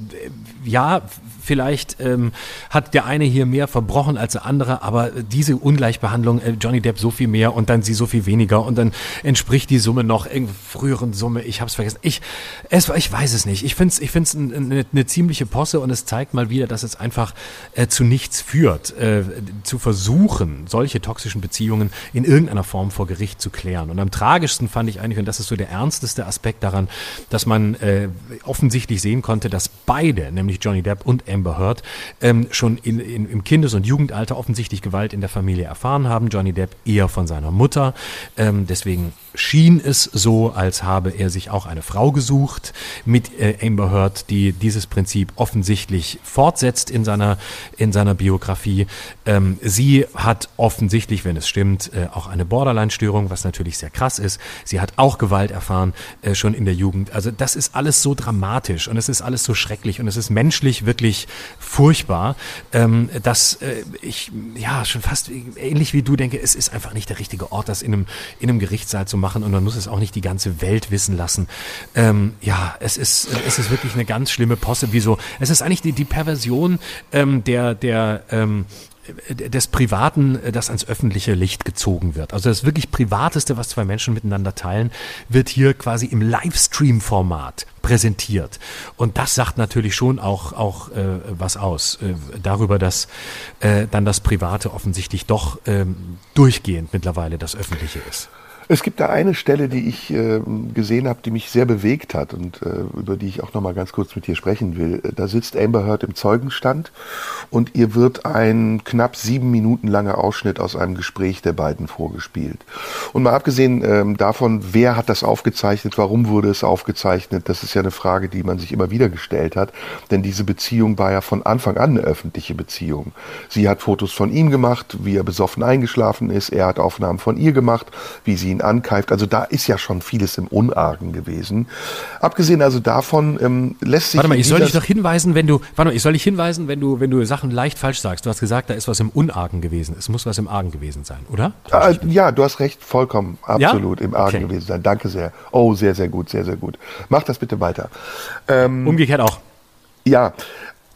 ja vielleicht ähm, hat der eine hier mehr verbrochen als der andere, aber diese Ungleichbehandlung, äh, Johnny Depp so viel mehr und dann sie so viel weniger und dann entspricht die Summe noch irgendeiner früheren Summe. Ich habe es vergessen. Ich, es, ich weiß es nicht. Ich finde es ich find's eine, eine ziemliche Posse und es zeigt mal wieder, dass es einfach äh, zu nichts führt, äh, zu versuchen, solche toxischen Beziehungen in irgendeiner Form vor Gericht zu klären. Und am tragischsten fand ich eigentlich, und das ist so der ernsteste Aspekt daran, dass man äh, offensichtlich sehen konnte, dass beide, nämlich Johnny Depp und Amber Heard ähm, schon in, in, im Kindes- und Jugendalter offensichtlich Gewalt in der Familie erfahren haben. Johnny Depp eher von seiner Mutter. Ähm, deswegen schien es so, als habe er sich auch eine Frau gesucht mit äh, Amber Heard, die dieses Prinzip offensichtlich fortsetzt in seiner, in seiner Biografie. Ähm, sie hat offensichtlich, wenn es stimmt, äh, auch eine Borderline-Störung, was natürlich sehr krass ist. Sie hat auch Gewalt erfahren, äh, schon in der Jugend. Also das ist alles so dramatisch und es ist alles so schrecklich und es ist menschlich wirklich furchtbar, ähm, dass äh, ich ja schon fast ähnlich wie du denke, es ist einfach nicht der richtige Ort, das in einem, in einem Gerichtssaal zu machen und man muss es auch nicht die ganze Welt wissen lassen. Ähm, ja, es ist, es ist wirklich eine ganz schlimme Posse. Wieso? Es ist eigentlich die, die Perversion ähm, der, der, ähm, des Privaten, das ans öffentliche Licht gezogen wird. Also das wirklich Privateste, was zwei Menschen miteinander teilen, wird hier quasi im Livestream-Format präsentiert. Und das sagt natürlich schon auch, auch äh, was aus äh, darüber, dass äh, dann das Private offensichtlich doch ähm, durchgehend mittlerweile das Öffentliche ist. Es gibt da eine Stelle, die ich äh, gesehen habe, die mich sehr bewegt hat und äh, über die ich auch noch mal ganz kurz mit dir sprechen will. Da sitzt Amber Heard im Zeugenstand und ihr wird ein knapp sieben Minuten langer Ausschnitt aus einem Gespräch der beiden vorgespielt. Und mal abgesehen ähm, davon, wer hat das aufgezeichnet, warum wurde es aufgezeichnet, das ist ja eine Frage, die man sich immer wieder gestellt hat, denn diese Beziehung war ja von Anfang an eine öffentliche Beziehung. Sie hat Fotos von ihm gemacht, wie er besoffen eingeschlafen ist, er hat Aufnahmen von ihr gemacht, wie sie ihn ankeift. Also da ist ja schon vieles im Unargen gewesen. Abgesehen also davon ähm, lässt sich. Warte mal, ich soll dich doch hinweisen, wenn du, warte mal, ich soll dich hinweisen, wenn du, wenn du Sachen leicht falsch sagst. Du hast gesagt, da ist was im Unargen gewesen. Es muss was im Argen gewesen sein, oder? Äh, ja, du hast recht, vollkommen, absolut ja? im Argen okay. gewesen sein. Danke sehr. Oh, sehr, sehr gut, sehr, sehr gut. Mach das bitte weiter. Ähm, Umgekehrt auch. Ja,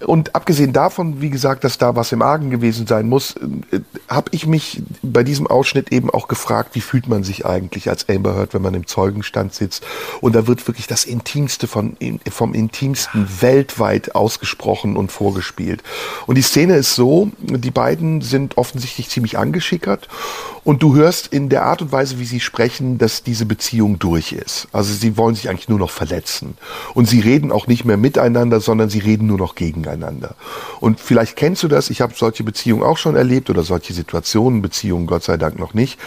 und abgesehen davon, wie gesagt, dass da was im Argen gewesen sein muss, äh, habe ich mich bei diesem Ausschnitt eben auch gefragt, wie fühlt man sich eigentlich als Amber Heard, wenn man im Zeugenstand sitzt und da wird wirklich das Intimste von, vom Intimsten weltweit ausgesprochen und vorgespielt. Und die Szene ist so, die beiden sind offensichtlich ziemlich angeschickert und du hörst in der Art und Weise, wie sie sprechen, dass diese Beziehung durch ist. Also sie wollen sich eigentlich nur noch verletzen. Und sie reden auch nicht mehr miteinander, sondern sie reden nur noch gegeneinander. Und vielleicht kennst du das, ich habe solche Beziehungen auch schon erlebt oder solche Situationen, Beziehungen Gott sei Dank noch nicht,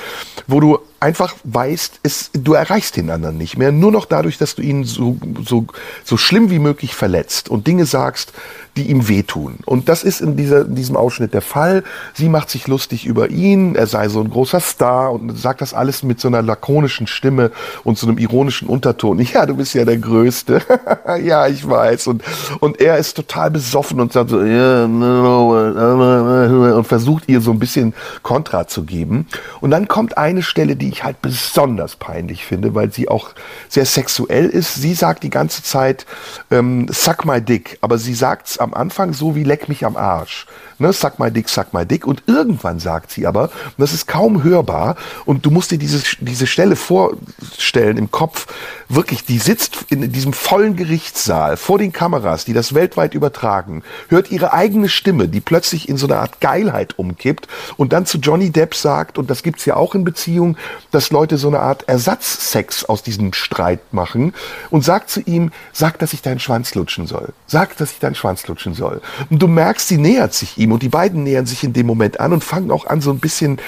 wo du einfach weißt, es, du erreichst den anderen nicht mehr, nur noch dadurch, dass du ihn so, so, so schlimm wie möglich verletzt und Dinge sagst, die ihm wehtun. Und das ist in, dieser, in diesem Ausschnitt der Fall. Sie macht sich lustig über ihn, er sei so ein großer Star und sagt das alles mit so einer lakonischen Stimme und so einem ironischen Unterton. <laughs> Ja, du bist ja der Größte. <laughs> ja, ich weiß. Und, und er ist total besoffen und sagt so, yeah, und versucht ihr so ein bisschen Kontra zu geben. Und dann kommt eine Stelle, die ich halt besonders peinlich finde, weil sie auch sehr sexuell ist. Sie sagt die ganze Zeit, ähm, suck my dick, aber sie sagt's am Anfang so wie leck mich am Arsch. Ne, suck my dick, suck my dick. Und irgendwann sagt sie aber, und das ist kaum hörbar, und du musst dir diese, diese Stelle vorstellen im Kopf, wirklich, die sitzt in diesem vollen Gerichtssaal vor den Kameras, die das weltweit übertragen, hört ihre eigene Stimme, die plötzlich in so eine Art Geilheit umkippt und dann zu Johnny Depp sagt, und das gibt's ja auch in Beziehungen, dass Leute so eine Art Ersatzsex aus diesem Streit machen und sagt zu ihm, sag, dass ich deinen Schwanz lutschen soll. Sag, dass ich deinen Schwanz lutschen soll. Und du merkst, sie nähert sich ihm und die beiden nähern sich in dem Moment an und fangen auch an, so ein bisschen,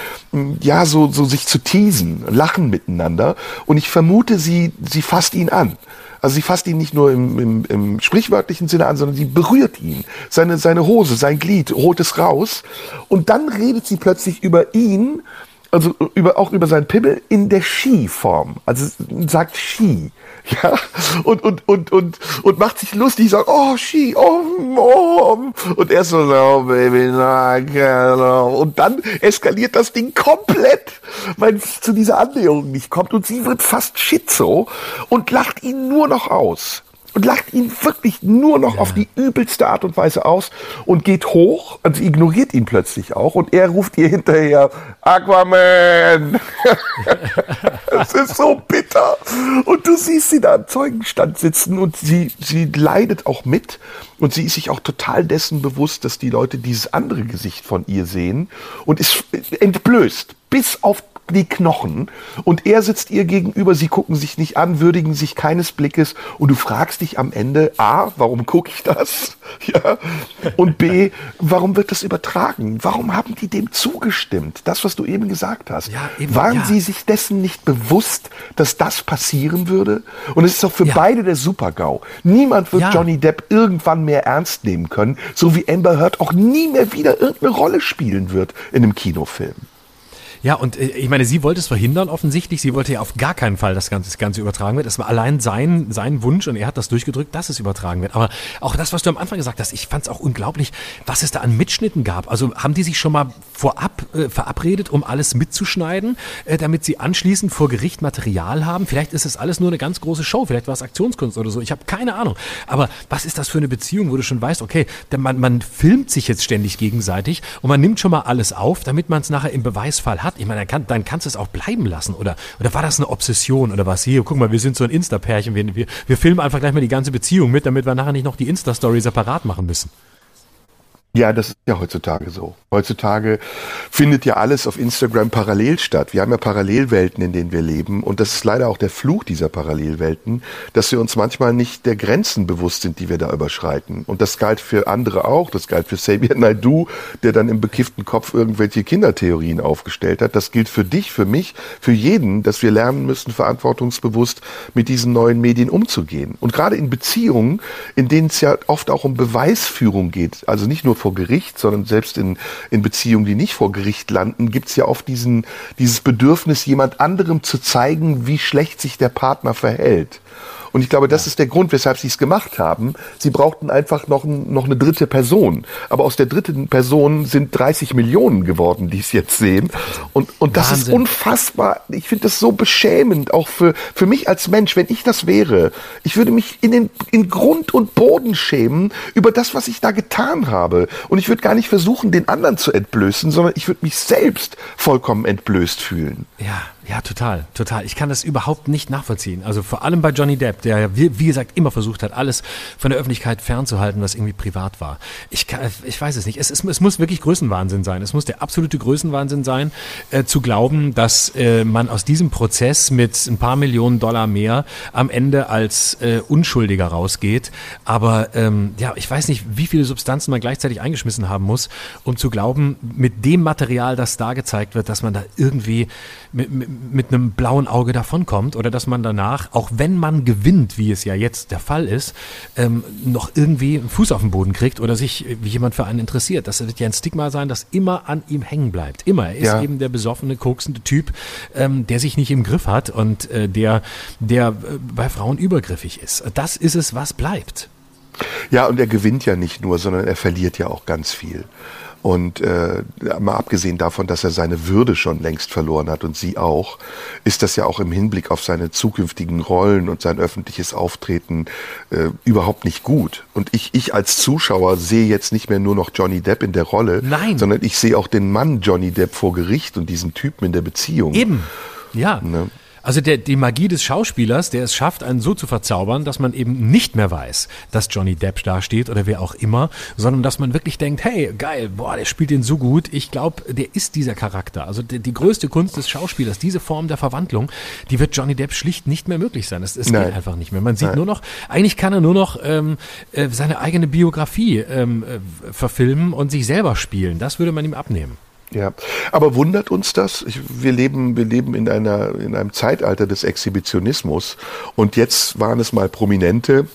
ja, so, so sich zu teasen, lachen miteinander. Und ich vermute, sie, sie fasst ihn an. Also sie fasst ihn nicht nur im, im, im sprichwörtlichen Sinne an, sondern sie berührt ihn. Seine, seine Hose, sein Glied, holt es raus. Und dann redet sie plötzlich über ihn, also über, auch über seinen Pimmel in der Ski-Form. Also sagt Ski. <laughs> Ja, und, und, und, und, und macht sich lustig, sagt, oh, Ski, oh, Mom. Und er so, no, baby, no, Und dann eskaliert das Ding komplett, weil es zu dieser Annäherung nicht kommt. Und sie wird fast schizo und lacht ihn nur noch aus und lacht ihn wirklich nur noch ja. auf die übelste Art und Weise aus und geht hoch, also ignoriert ihn plötzlich auch und er ruft ihr hinterher, Aquaman! <laughs> Es ist so bitter. Und du siehst sie da am Zeugenstand sitzen und sie, sie leidet auch mit und sie ist sich auch total dessen bewusst, dass die Leute dieses andere Gesicht von ihr sehen und ist entblößt bis auf die Knochen und er sitzt ihr gegenüber, sie gucken sich nicht an, würdigen sich keines Blickes und du fragst dich am Ende, A, warum gucke ich das? <laughs> Ja. Und B, warum wird das übertragen? Warum haben die dem zugestimmt? Das, was du eben gesagt hast. Ja, eben, Waren ja. sie sich dessen nicht bewusst, dass das passieren würde? Und es ist doch für ja. beide der Super-GAU. Niemand wird Johnny Depp irgendwann mehr ernst nehmen können, so wie Amber Heard auch nie mehr wieder irgendeine Rolle spielen wird in einem Kinofilm. Ja, und äh, ich meine, sie wollte es verhindern offensichtlich. Sie wollte ja auf gar keinen Fall, dass das Ganze übertragen wird. Es war allein sein, sein Wunsch und er hat das durchgedrückt, dass es übertragen wird. Aber auch das, was du am Anfang gesagt hast, ich fand es auch unglaublich, was es da an Mitschnitten gab. Also haben die sich schon mal vorab äh, verabredet, um alles mitzuschneiden, äh, damit sie anschließend vor Gericht Material haben? Vielleicht ist es alles nur eine ganz große Show, vielleicht war es Aktionskunst oder so. Ich habe keine Ahnung. Aber was ist das für eine Beziehung, wo du schon weißt, okay, man, man filmt sich jetzt ständig gegenseitig und man nimmt schon mal alles auf, damit man es nachher im Beweisfall hat. Ich meine, dann, kann, dann kannst du es auch bleiben lassen. Oder, oder war das eine Obsession oder was? Hier, guck mal, wir sind so ein Insta-Pärchen. Wir, wir, wir filmen einfach gleich mal die ganze Beziehung mit, damit wir nachher nicht noch die Insta-Story separat machen müssen. Ja, das ist ja heutzutage so. Heutzutage findet ja alles auf Instagram parallel statt. Wir haben ja Parallelwelten, in denen wir leben. Und das ist leider auch der Fluch dieser Parallelwelten, dass wir uns manchmal nicht der Grenzen bewusst sind, die wir da überschreiten. Und das galt für andere auch. Das galt für Sabian Naidu, der dann im bekifften Kopf irgendwelche Kindertheorien aufgestellt hat. Das gilt für dich, für mich, für jeden, dass wir lernen müssen, verantwortungsbewusst mit diesen neuen Medien umzugehen. Und gerade in Beziehungen, in denen es ja oft auch um Beweisführung geht, also nicht nur vor Gericht, sondern selbst in, in Beziehungen, die nicht vor Gericht landen, gibt es ja oft diesen, dieses Bedürfnis, jemand anderem zu zeigen, wie schlecht sich der Partner verhält. Und ich glaube, das ist der Grund, weshalb sie es gemacht haben. Sie brauchten einfach noch, noch eine dritte Person. Aber aus der dritten Person sind 30 Millionen geworden, die es jetzt sehen. Und, und das Wahnsinn. ist unfassbar. Ich finde das so beschämend, auch für, für mich als Mensch, wenn ich das wäre. Ich würde mich in den, in Grund und Boden schämen über das, was ich da getan habe. Und ich würde gar nicht versuchen, den anderen zu entblößen, sondern ich würde mich selbst vollkommen entblößt fühlen. Ja, ja, total, total. Ich kann das überhaupt nicht nachvollziehen. Also vor allem bei Johnny Depp, der ja, wie, wie, gesagt, immer versucht hat, alles von der Öffentlichkeit fernzuhalten, was irgendwie privat war. Ich, kann, ich weiß es nicht. Es, es, es muss wirklich Größenwahnsinn sein. Es muss der absolute Größenwahnsinn sein, äh, zu glauben, dass äh, man aus diesem Prozess mit ein paar Millionen Dollar mehr am Ende als äh, Unschuldiger rausgeht. Aber ähm, ja, ich weiß nicht, wie viele Substanzen man gleichzeitig eingeschmissen haben muss, um zu glauben, mit dem Material, das da gezeigt wird, dass man da irgendwie mit, mit einem blauen Auge davonkommt oder dass man danach, auch wenn man gewinnt, wie es ja jetzt der Fall ist, ähm, noch irgendwie einen Fuß auf den Boden kriegt oder sich wie jemand für einen interessiert. Das wird ja ein Stigma sein, das immer an ihm hängen bleibt. Immer. Er ist ja. eben der besoffene, koksende Typ, ähm, der sich nicht im Griff hat und äh, der, der äh, bei Frauen übergriffig ist. Das ist es, was bleibt. Ja, und er gewinnt ja nicht nur, sondern er verliert ja auch ganz viel. Und äh, mal abgesehen davon, dass er seine Würde schon längst verloren hat und sie auch, ist das ja auch im Hinblick auf seine zukünftigen Rollen und sein öffentliches Auftreten äh, überhaupt nicht gut. Und ich, ich als Zuschauer sehe jetzt nicht mehr nur noch Johnny Depp in der Rolle, Nein. sondern ich sehe auch den Mann Johnny Depp vor Gericht und diesen Typen in der Beziehung. Eben. Ja. Ne? Also der, die Magie des Schauspielers, der es schafft, einen so zu verzaubern, dass man eben nicht mehr weiß, dass Johnny Depp da steht oder wer auch immer, sondern dass man wirklich denkt, hey, geil, boah, der spielt den so gut. Ich glaube, der ist dieser Charakter. Also die, die, größte Kunst des Schauspielers, diese Form der Verwandlung, die wird Johnny Depp schlicht nicht mehr möglich sein. Es, es geht einfach nicht mehr. Man sieht Nein. nur noch, eigentlich kann er nur noch ähm, äh, seine eigene Biografie ähm, äh, verfilmen und sich selber spielen. Das würde man ihm abnehmen. Ja, aber wundert uns das? Ich, wir leben, wir leben in einer, in einem Zeitalter des Exhibitionismus und jetzt waren es mal Prominente,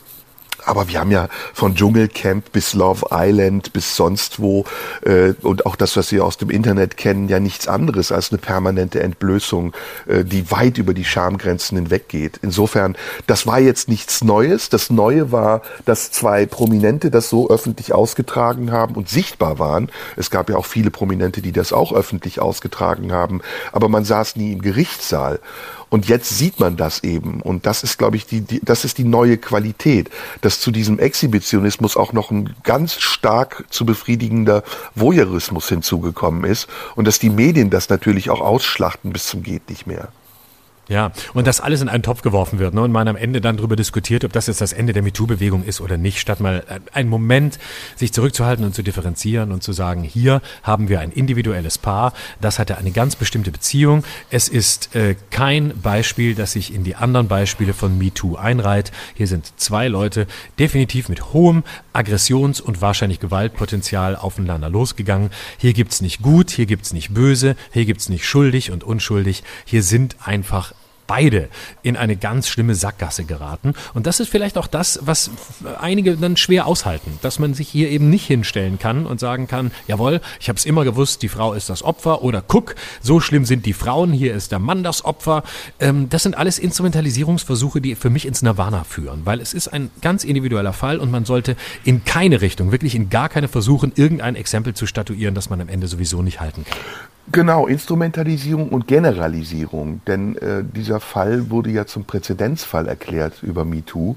aber wir haben ja von Dschungelcamp bis Love Island bis sonst wo äh, und auch das, was wir aus dem Internet kennen, ja nichts anderes als eine permanente Entblößung, äh, die weit über die Schamgrenzen hinweggeht. Insofern, das war jetzt nichts Neues. Das Neue war, dass zwei Prominente das so öffentlich ausgetragen haben und sichtbar waren. Es gab ja auch viele Prominente, die das auch öffentlich ausgetragen haben, aber man saß nie im Gerichtssaal. Und jetzt sieht man das eben. Und das ist, glaube ich, die, die, das ist die neue Qualität, dass zu diesem Exhibitionismus auch noch ein ganz stark zu befriedigender Voyeurismus hinzugekommen ist und dass die Medien das natürlich auch ausschlachten bis zum geht nicht mehr. Ja, und das alles in einen Topf geworfen wird ne? und man am Ende dann darüber diskutiert, ob das jetzt das Ende der MeToo-Bewegung ist oder nicht, statt mal einen Moment sich zurückzuhalten und zu differenzieren und zu sagen, hier haben wir ein individuelles Paar, das hatte eine ganz bestimmte Beziehung. Es ist äh, kein Beispiel, das sich in die anderen Beispiele von MeToo einreiht. Hier sind zwei Leute definitiv mit hohem Aggressions- und wahrscheinlich Gewaltpotenzial aufeinander losgegangen. Hier gibt's nicht gut, hier gibt's nicht böse, hier gibt's nicht schuldig und unschuldig. Hier sind einfach beide in eine ganz schlimme Sackgasse geraten. Und das ist vielleicht auch das, was einige dann schwer aushalten, dass man sich hier eben nicht hinstellen kann und sagen kann, jawohl, ich habe es immer gewusst, die Frau ist das Opfer oder guck, so schlimm sind die Frauen, hier ist der Mann das Opfer. Ähm, das sind alles Instrumentalisierungsversuche, die für mich ins Nirvana führen, weil es ist ein ganz individueller Fall und man sollte in keine Richtung, wirklich in gar keine versuchen, irgendein Exempel zu statuieren, das man am Ende sowieso nicht halten kann. Genau, Instrumentalisierung und Generalisierung, denn äh, dieser Fall wurde ja zum Präzedenzfall erklärt über MeToo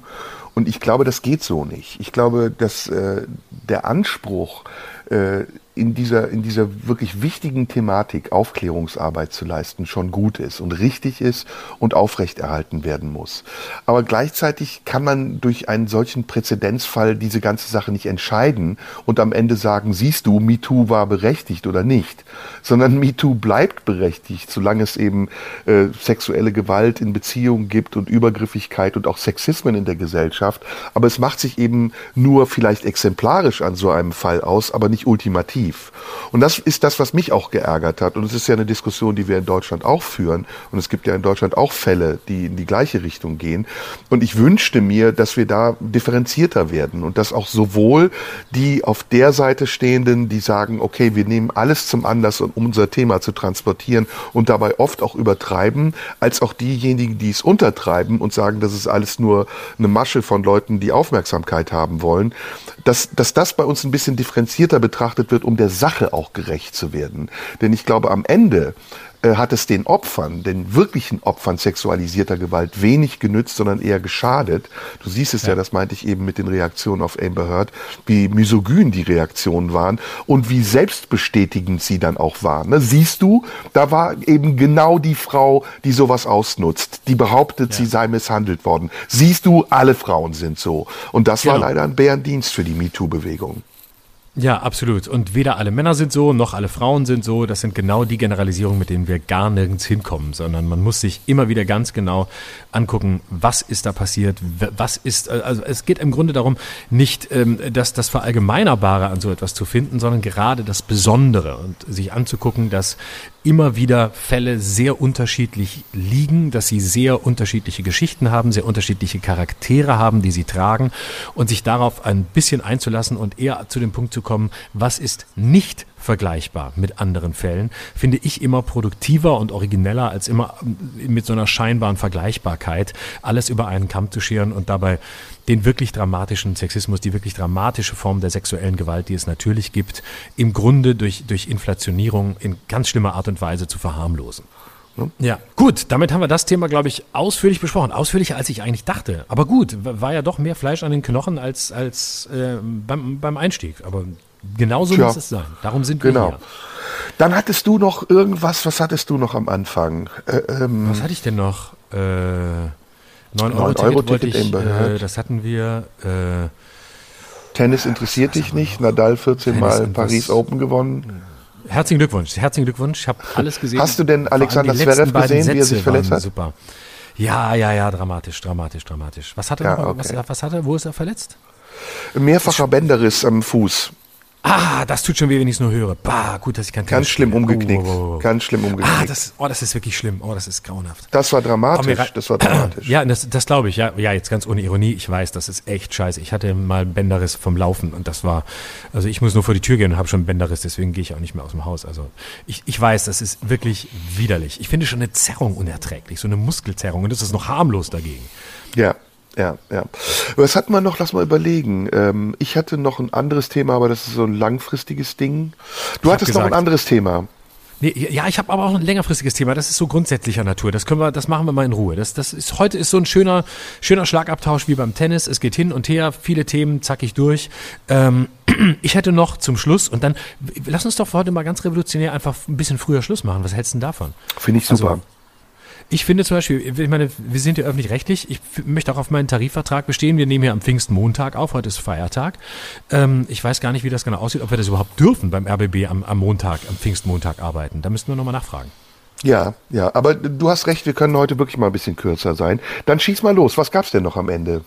und ich glaube, das geht so nicht. Ich glaube, dass äh, der Anspruch, äh, in dieser, in dieser wirklich wichtigen Thematik Aufklärungsarbeit zu leisten, schon gut ist und richtig ist und aufrechterhalten werden muss. Aber gleichzeitig kann man durch einen solchen Präzedenzfall diese ganze Sache nicht entscheiden und am Ende sagen, siehst du, MeToo war berechtigt oder nicht, sondern MeToo bleibt berechtigt, solange es eben äh, sexuelle Gewalt in Beziehungen gibt und Übergriffigkeit und auch Sexismen in der Gesellschaft. Aber es macht sich eben nur vielleicht exemplarisch an so einem Fall aus, aber nicht ultimativ massiv. Und das ist das, was mich auch geärgert hat. Und es ist ja eine Diskussion, die wir in Deutschland auch führen. Und es gibt ja in Deutschland auch Fälle, die in die gleiche Richtung gehen. Und ich wünschte mir, dass wir da differenzierter werden und dass auch sowohl die auf der Seite stehenden, die sagen, okay, wir nehmen alles zum Anlass, um unser Thema zu transportieren und dabei oft auch übertreiben, als auch diejenigen, die es untertreiben und sagen, das ist alles nur eine Masche von Leuten, die Aufmerksamkeit haben wollen, dass, dass das bei uns ein bisschen differenzierter betrachtet wird, um der Sache auch gerecht zu werden. Denn ich glaube, am Ende äh, hat es den Opfern, den wirklichen Opfern sexualisierter Gewalt wenig genützt, sondern eher geschadet. Du siehst es ja, ja das meinte ich eben mit den Reaktionen auf Amber Heard, wie misogyn die Reaktionen waren und wie selbstbestätigend sie dann auch waren. Ne? Siehst du, da war eben genau die Frau, die sowas ausnutzt, die behauptet, ja. sie sei misshandelt worden. Siehst du, alle Frauen sind so. Und das genau. war leider ein Bärendienst für die MeToo-Bewegung. Ja, absolut. Und weder alle Männer sind so, noch alle Frauen sind so. Das sind genau die Generalisierungen, mit denen wir gar nirgends hinkommen, sondern man muss sich immer wieder ganz genau angucken, was ist da passiert, was ist, also es geht im Grunde darum, nicht ähm, das, das Verallgemeinerbare an so etwas zu finden, sondern gerade das Besondere und sich anzugucken, dass immer wieder Fälle sehr unterschiedlich liegen, dass sie sehr unterschiedliche Geschichten haben, sehr unterschiedliche Charaktere haben, die sie tragen. Und sich darauf ein bisschen einzulassen und eher zu dem Punkt zu kommen, was ist nicht vergleichbar mit anderen Fällen, finde ich immer produktiver und origineller als immer mit so einer scheinbaren Vergleichbarkeit alles über einen Kamm zu scheren und dabei den wirklich dramatischen Sexismus, die wirklich dramatische Form der sexuellen Gewalt, die es natürlich gibt, im Grunde durch, durch Inflationierung in ganz schlimmer Art und Weise zu verharmlosen. Ja, gut, damit haben wir das Thema, glaube ich, ausführlich besprochen. Ausführlicher, als ich eigentlich dachte. Aber gut, war ja doch mehr Fleisch an den Knochen als, als äh, beim, beim Einstieg. Aber genauso Tja, muss es sein. Darum sind genau. wir hier. Dann hattest du noch irgendwas, was hattest du noch am Anfang? Äh, ähm, was hatte ich denn noch? Äh, 9-Euro-Ticket, Euro äh, das hatten wir. Äh, Tennis interessiert dich nicht? Nadal 14 Tennis Mal Paris Open gewonnen. Herzlichen Glückwunsch, herzlichen Glückwunsch. Ich habe alles gesehen. Hast du denn Alexander Zverev gesehen, wie er sich verletzt hat? Super. Ja, ja, ja, dramatisch, dramatisch, dramatisch. Was hat er? Ja, okay. was, was hat er? Wo ist er verletzt? Mehrfacher Bänderriss am Fuß. Ah, das tut schon weh, wenn ich es nur höre. Bah, gut, dass ich kein Ganz schlimm umgeknickt. Oh, oh, oh. Ganz schlimm umgeknickt. Ah, das, oh, das ist wirklich schlimm. Oh, das ist grauenhaft. Das war dramatisch. Das war dramatisch. <clears throat> Ja, das, das glaube ich. Ja, ja, jetzt ganz ohne Ironie. Ich weiß, das ist echt scheiße. Ich hatte mal Bänderriss vom Laufen und das war, also ich muss nur vor die Tür gehen und habe schon Bänderriss, deswegen gehe ich auch nicht mehr aus dem Haus. Also ich, ich weiß, das ist wirklich widerlich. Ich finde schon eine Zerrung unerträglich, so eine Muskelzerrung und das ist noch harmlos dagegen. Ja, ja, ja. Was hat man noch? Lass mal überlegen. Ähm, ich hatte noch ein anderes Thema, aber das ist so ein langfristiges Ding. Du ich hattest gesagt, noch ein anderes Thema. Nee, ja, ich habe aber auch ein längerfristiges Thema. Das ist so grundsätzlicher Natur. Das können wir, das machen wir mal in Ruhe. Das, das ist heute ist so ein schöner, schöner Schlagabtausch wie beim Tennis. Es geht hin und her, viele Themen zackig durch. Ähm, <clears throat> ich hätte noch zum Schluss und dann lass uns doch heute mal ganz revolutionär einfach ein bisschen früher Schluss machen. Was hältst du denn davon? Finde ich super. Also, ich finde zum Beispiel, ich meine, wir sind ja öffentlich-rechtlich. Ich möchte auch auf meinen Tarifvertrag bestehen. Wir nehmen hier am Pfingstmontag auf. Heute ist Feiertag. Ähm, ich weiß gar nicht, wie das genau aussieht, ob wir das überhaupt dürfen beim RBB am, am Montag, am Pfingstmontag arbeiten. Da müssten wir nochmal nachfragen. Ja, ja, aber du hast recht, wir können heute wirklich mal ein bisschen kürzer sein. Dann schieß mal los. Was gab's denn noch am Ende?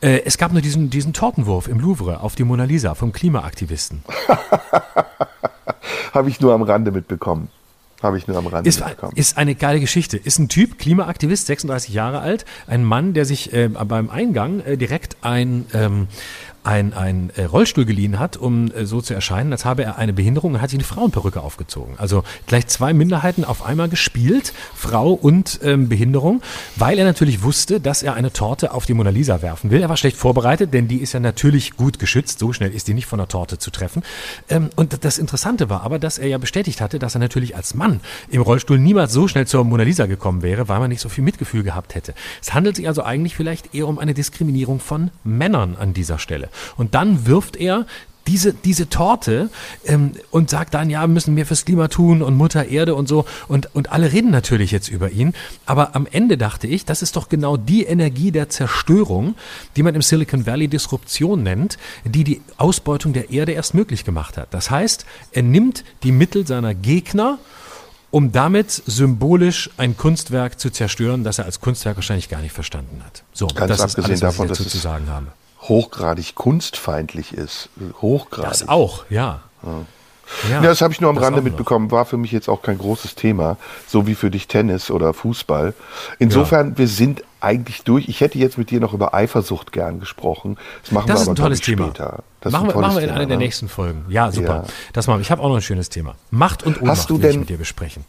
Äh, es gab nur diesen, diesen Tortenwurf im Louvre auf die Mona Lisa vom Klimaaktivisten. <laughs> Habe ich nur am Rande mitbekommen. Habe ich nur am Rande ist, mitbekommen. Ist eine geile Geschichte. Ist ein Typ, Klimaaktivist, 36 Jahre alt, ein Mann, der sich äh, beim Eingang äh, direkt ein, ähm, ein, ein äh, Rollstuhl geliehen hat, um äh, so zu erscheinen, als habe er eine Behinderung und hat sich eine Frauenperücke aufgezogen. Also gleich zwei Minderheiten auf einmal gespielt, Frau und ähm, Behinderung, weil er natürlich wusste, dass er eine Torte auf die Mona Lisa werfen will. Er war schlecht vorbereitet, denn die ist ja natürlich gut geschützt. So schnell ist die nicht von der Torte zu treffen. Ähm, und das Interessante war aber, dass er ja bestätigt hatte, dass er natürlich als Mann im Rollstuhl niemals so schnell zur Mona Lisa gekommen wäre, weil man nicht so viel Mitgefühl gehabt hätte. Es handelt sich also eigentlich vielleicht eher um eine Diskriminierung von Männern an dieser Stelle. Und dann wirft er diese, diese Torte ähm, und sagt dann, ja, müssen wir fürs Klima tun und Mutter Erde und so. Und, und alle reden natürlich jetzt über ihn. Aber am Ende dachte ich, das ist doch genau die Energie der Zerstörung, die man im Silicon Valley Disruption nennt, die die Ausbeutung der Erde erst möglich gemacht hat. Das heißt, er nimmt die Mittel seiner Gegner, um damit symbolisch ein Kunstwerk zu zerstören, das er als Kunstwerk wahrscheinlich gar nicht verstanden hat. So, Ganz das abgesehen ist alles, davon, dass ich dazu zu sagen habe hochgradig kunstfeindlich ist. Hochgradig. Das auch, ja. ja. Ja, ja das habe ich nur am Rande mitbekommen, war für mich jetzt auch kein großes Thema, so wie für dich Tennis oder Fußball. Insofern, ja. wir sind eigentlich durch. Ich hätte jetzt mit dir noch über Eifersucht gern gesprochen. Das machen das wir aber ein tolles Thema. später. Das machen, wir, machen wir in einer der ne? nächsten Folgen. Ja, super. Ja. Das machen wir. Ich habe auch noch ein schönes Thema. Macht und Ohnmacht Hast du denn, mit dir besprechen.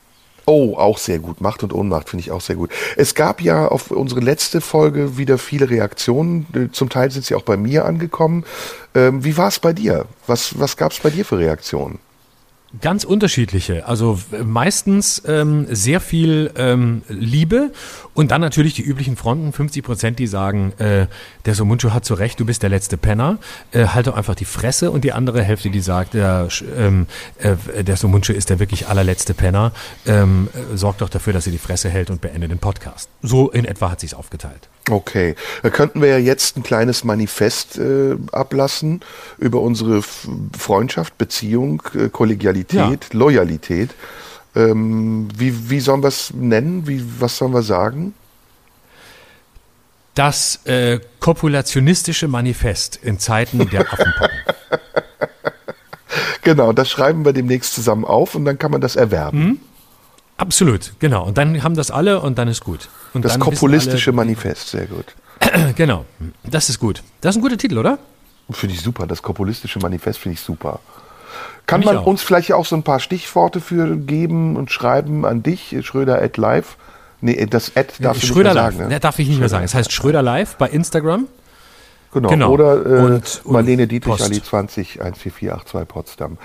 Oh, auch sehr gut. Macht und Ohnmacht finde ich auch sehr gut. Es gab ja auf unsere letzte Folge wieder viele Reaktionen. Zum Teil sind sie auch bei mir angekommen. Ähm, wie war es bei dir? Was, was gab es bei dir für Reaktionen? Ganz unterschiedliche. Also meistens ähm, sehr viel ähm, Liebe und dann natürlich die üblichen Fronten. 50 Prozent, die sagen, äh, der Somunchu hat zu Recht, du bist der letzte Penner. Äh, halt doch einfach die Fresse. Und die andere Hälfte, die sagt, der, ähm, äh, der Somunchu ist der wirklich allerletzte Penner. Ähm, äh, sorgt doch dafür, dass er die Fresse hält und beende den Podcast. So in etwa hat sich's aufgeteilt. Okay, da könnten wir ja jetzt ein kleines Manifest äh, ablassen über unsere Freundschaft, Beziehung, äh, Kollegialität, ja. Loyalität. Ähm, wie, wie sollen wir es nennen? Wie, was sollen wir sagen? Das äh, kopulationistische Manifest in Zeiten der Affenpocken. <laughs> genau, das schreiben wir demnächst zusammen auf und dann kann man das erwerben. Mhm. Absolut, genau. Und dann haben das alle und dann ist gut. Und das kopulistische Manifest, sehr gut. <clears throat> genau, das ist gut. Das ist ein guter Titel, oder? Finde ich super. Das kopulistische Manifest finde ich super. Kann man uns vielleicht auch so ein paar Stichworte für geben und schreiben an dich, Schröder at live? Nee, das Ad darf ich nicht mehr sagen. Ne? darf ich nicht Schröder mehr sagen. Es heißt Schröder live bei Instagram. Genau. genau. Oder äh, und, Marlene Dietrich Post. Ali 20 14482 Potsdam.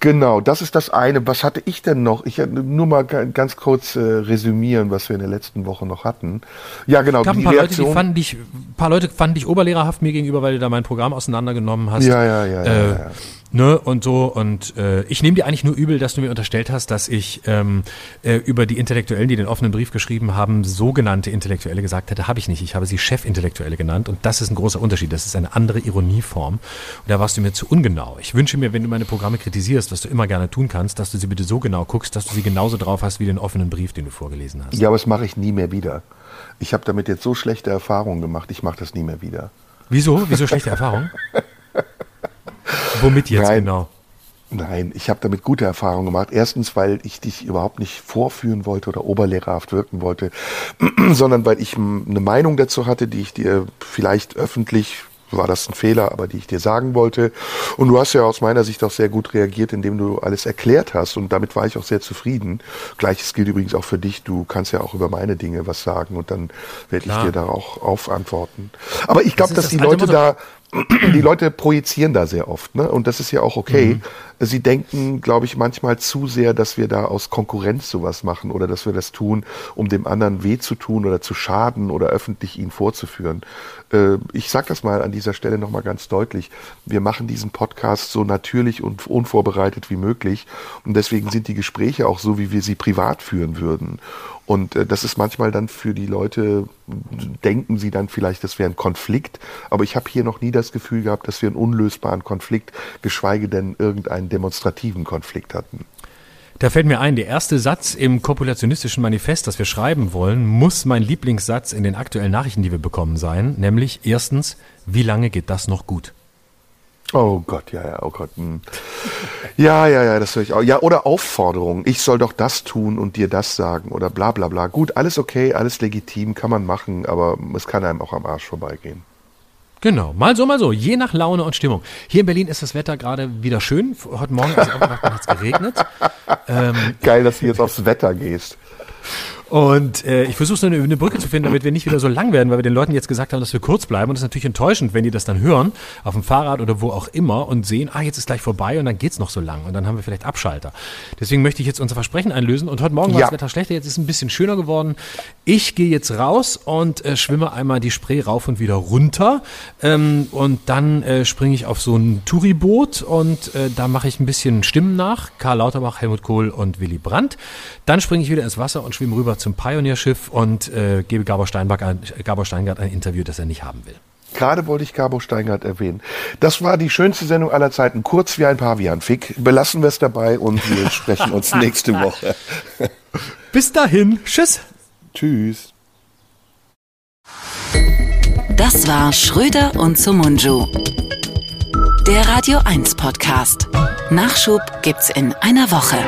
Genau, das ist das eine. Was hatte ich denn noch? Ich nur mal ganz kurz äh, resümieren, was wir in der letzten Woche noch hatten. Ja, genau. Gab ein paar Leute, die fanden dich, paar Leute fanden dich oberlehrerhaft mir gegenüber, weil du da mein Programm auseinandergenommen hast. Ja, ja, ja. Äh, ja, ja. Ne, und so. Und äh, ich nehme dir eigentlich nur übel, dass du mir unterstellt hast, dass ich ähm, äh, über die Intellektuellen, die den offenen Brief geschrieben haben, sogenannte Intellektuelle gesagt hätte. Habe ich nicht. Ich habe sie Chefintellektuelle genannt. Und das ist ein großer Unterschied. Das ist eine andere Ironieform. Und da warst du mir zu ungenau. Ich wünsche mir, wenn du meine Programme kritisierst, was du immer gerne tun kannst, dass du sie bitte so genau guckst, dass du sie genauso drauf hast wie den offenen Brief, den du vorgelesen hast. Ja, aber das mache ich nie mehr wieder. Ich habe damit jetzt so schlechte Erfahrungen gemacht. Ich mache das nie mehr wieder. Wieso? Wieso schlechte Erfahrungen? <laughs> Womit jetzt Nein. genau? Nein, ich habe damit gute Erfahrungen gemacht. Erstens, weil ich dich überhaupt nicht vorführen wollte oder oberlehrerhaft wirken wollte, <clears throat> sondern weil ich eine Meinung dazu hatte, die ich dir vielleicht öffentlich war das ein Fehler, aber die ich dir sagen wollte. Und du hast ja aus meiner Sicht auch sehr gut reagiert, indem du alles erklärt hast. Und damit war ich auch sehr zufrieden. Gleiches gilt übrigens auch für dich. Du kannst ja auch über meine Dinge was sagen und dann werde ich dir da auch auf antworten. Aber ich glaube, das dass die Leute da die Leute projizieren da sehr oft, ne? Und das ist ja auch okay. Mhm. Sie denken, glaube ich, manchmal zu sehr, dass wir da aus Konkurrenz sowas machen oder dass wir das tun, um dem anderen weh zu tun oder zu schaden oder öffentlich ihn vorzuführen. Äh, ich sage das mal an dieser Stelle nochmal ganz deutlich. Wir machen diesen Podcast so natürlich und unvorbereitet wie möglich. Und deswegen sind die Gespräche auch so, wie wir sie privat führen würden. Und äh, das ist manchmal dann für die Leute, denken sie dann vielleicht, das wäre ein Konflikt. Aber ich habe hier noch nie das Gefühl gehabt, dass wir einen unlösbaren Konflikt, geschweige denn irgendeinen demonstrativen Konflikt hatten. Da fällt mir ein, der erste Satz im kopulationistischen Manifest, das wir schreiben wollen, muss mein Lieblingssatz in den aktuellen Nachrichten, die wir bekommen, sein. Nämlich erstens, wie lange geht das noch gut? Oh Gott, ja, ja, oh Gott. Hm. Ja, ja, ja, das höre ich auch. Ja, oder Aufforderungen. Ich soll doch das tun und dir das sagen oder bla bla bla. Gut, alles okay, alles legitim, kann man machen, aber es kann einem auch am Arsch vorbeigehen. Genau, mal so, mal so, je nach Laune und Stimmung. Hier in Berlin ist das Wetter gerade wieder schön. Heute Morgen ist es geregnet. <laughs> Ähm, Geil, dass du jetzt aufs Wetter gehst. Und äh, ich versuche so eine, eine, Brücke zu finden, damit wir nicht wieder so lang werden, weil wir den Leuten jetzt gesagt haben, dass wir kurz bleiben. Und das ist natürlich enttäuschend, wenn die das dann hören, auf dem Fahrrad oder wo auch immer und sehen, ah, jetzt ist gleich vorbei und dann geht's noch so lang. Und dann haben wir vielleicht Abschalter. Deswegen möchte ich jetzt unser Versprechen einlösen. Und heute Morgen war ja. das Wetter schlechter, jetzt ist es ein bisschen schöner geworden. Ich gehe jetzt raus und äh, schwimme einmal die Spree rauf und wieder runter. Ähm, und dann äh, springe ich auf so ein Touriboot und äh, da mache ich ein bisschen Stimmen nach. Karl Lauterbach, Helmut Kohl und Willy Brandt. Dann springe ich wieder ins Wasser und schwimme rüber zum Pioneerschiff und äh, gebe Gabor, Steinberg ein, Gabor Steingart ein Interview, das er nicht haben will. Gerade wollte ich Gabor Steingart erwähnen. Das war die schönste Sendung aller Zeiten, kurz wie ein Pavianfick. Belassen wir es dabei und wir <laughs> sprechen uns nächste Woche. <laughs> Bis dahin, tschüss. Tschüss. Das war Schröder und Sumunju. Der Radio 1 Podcast. Nachschub gibt's in einer Woche.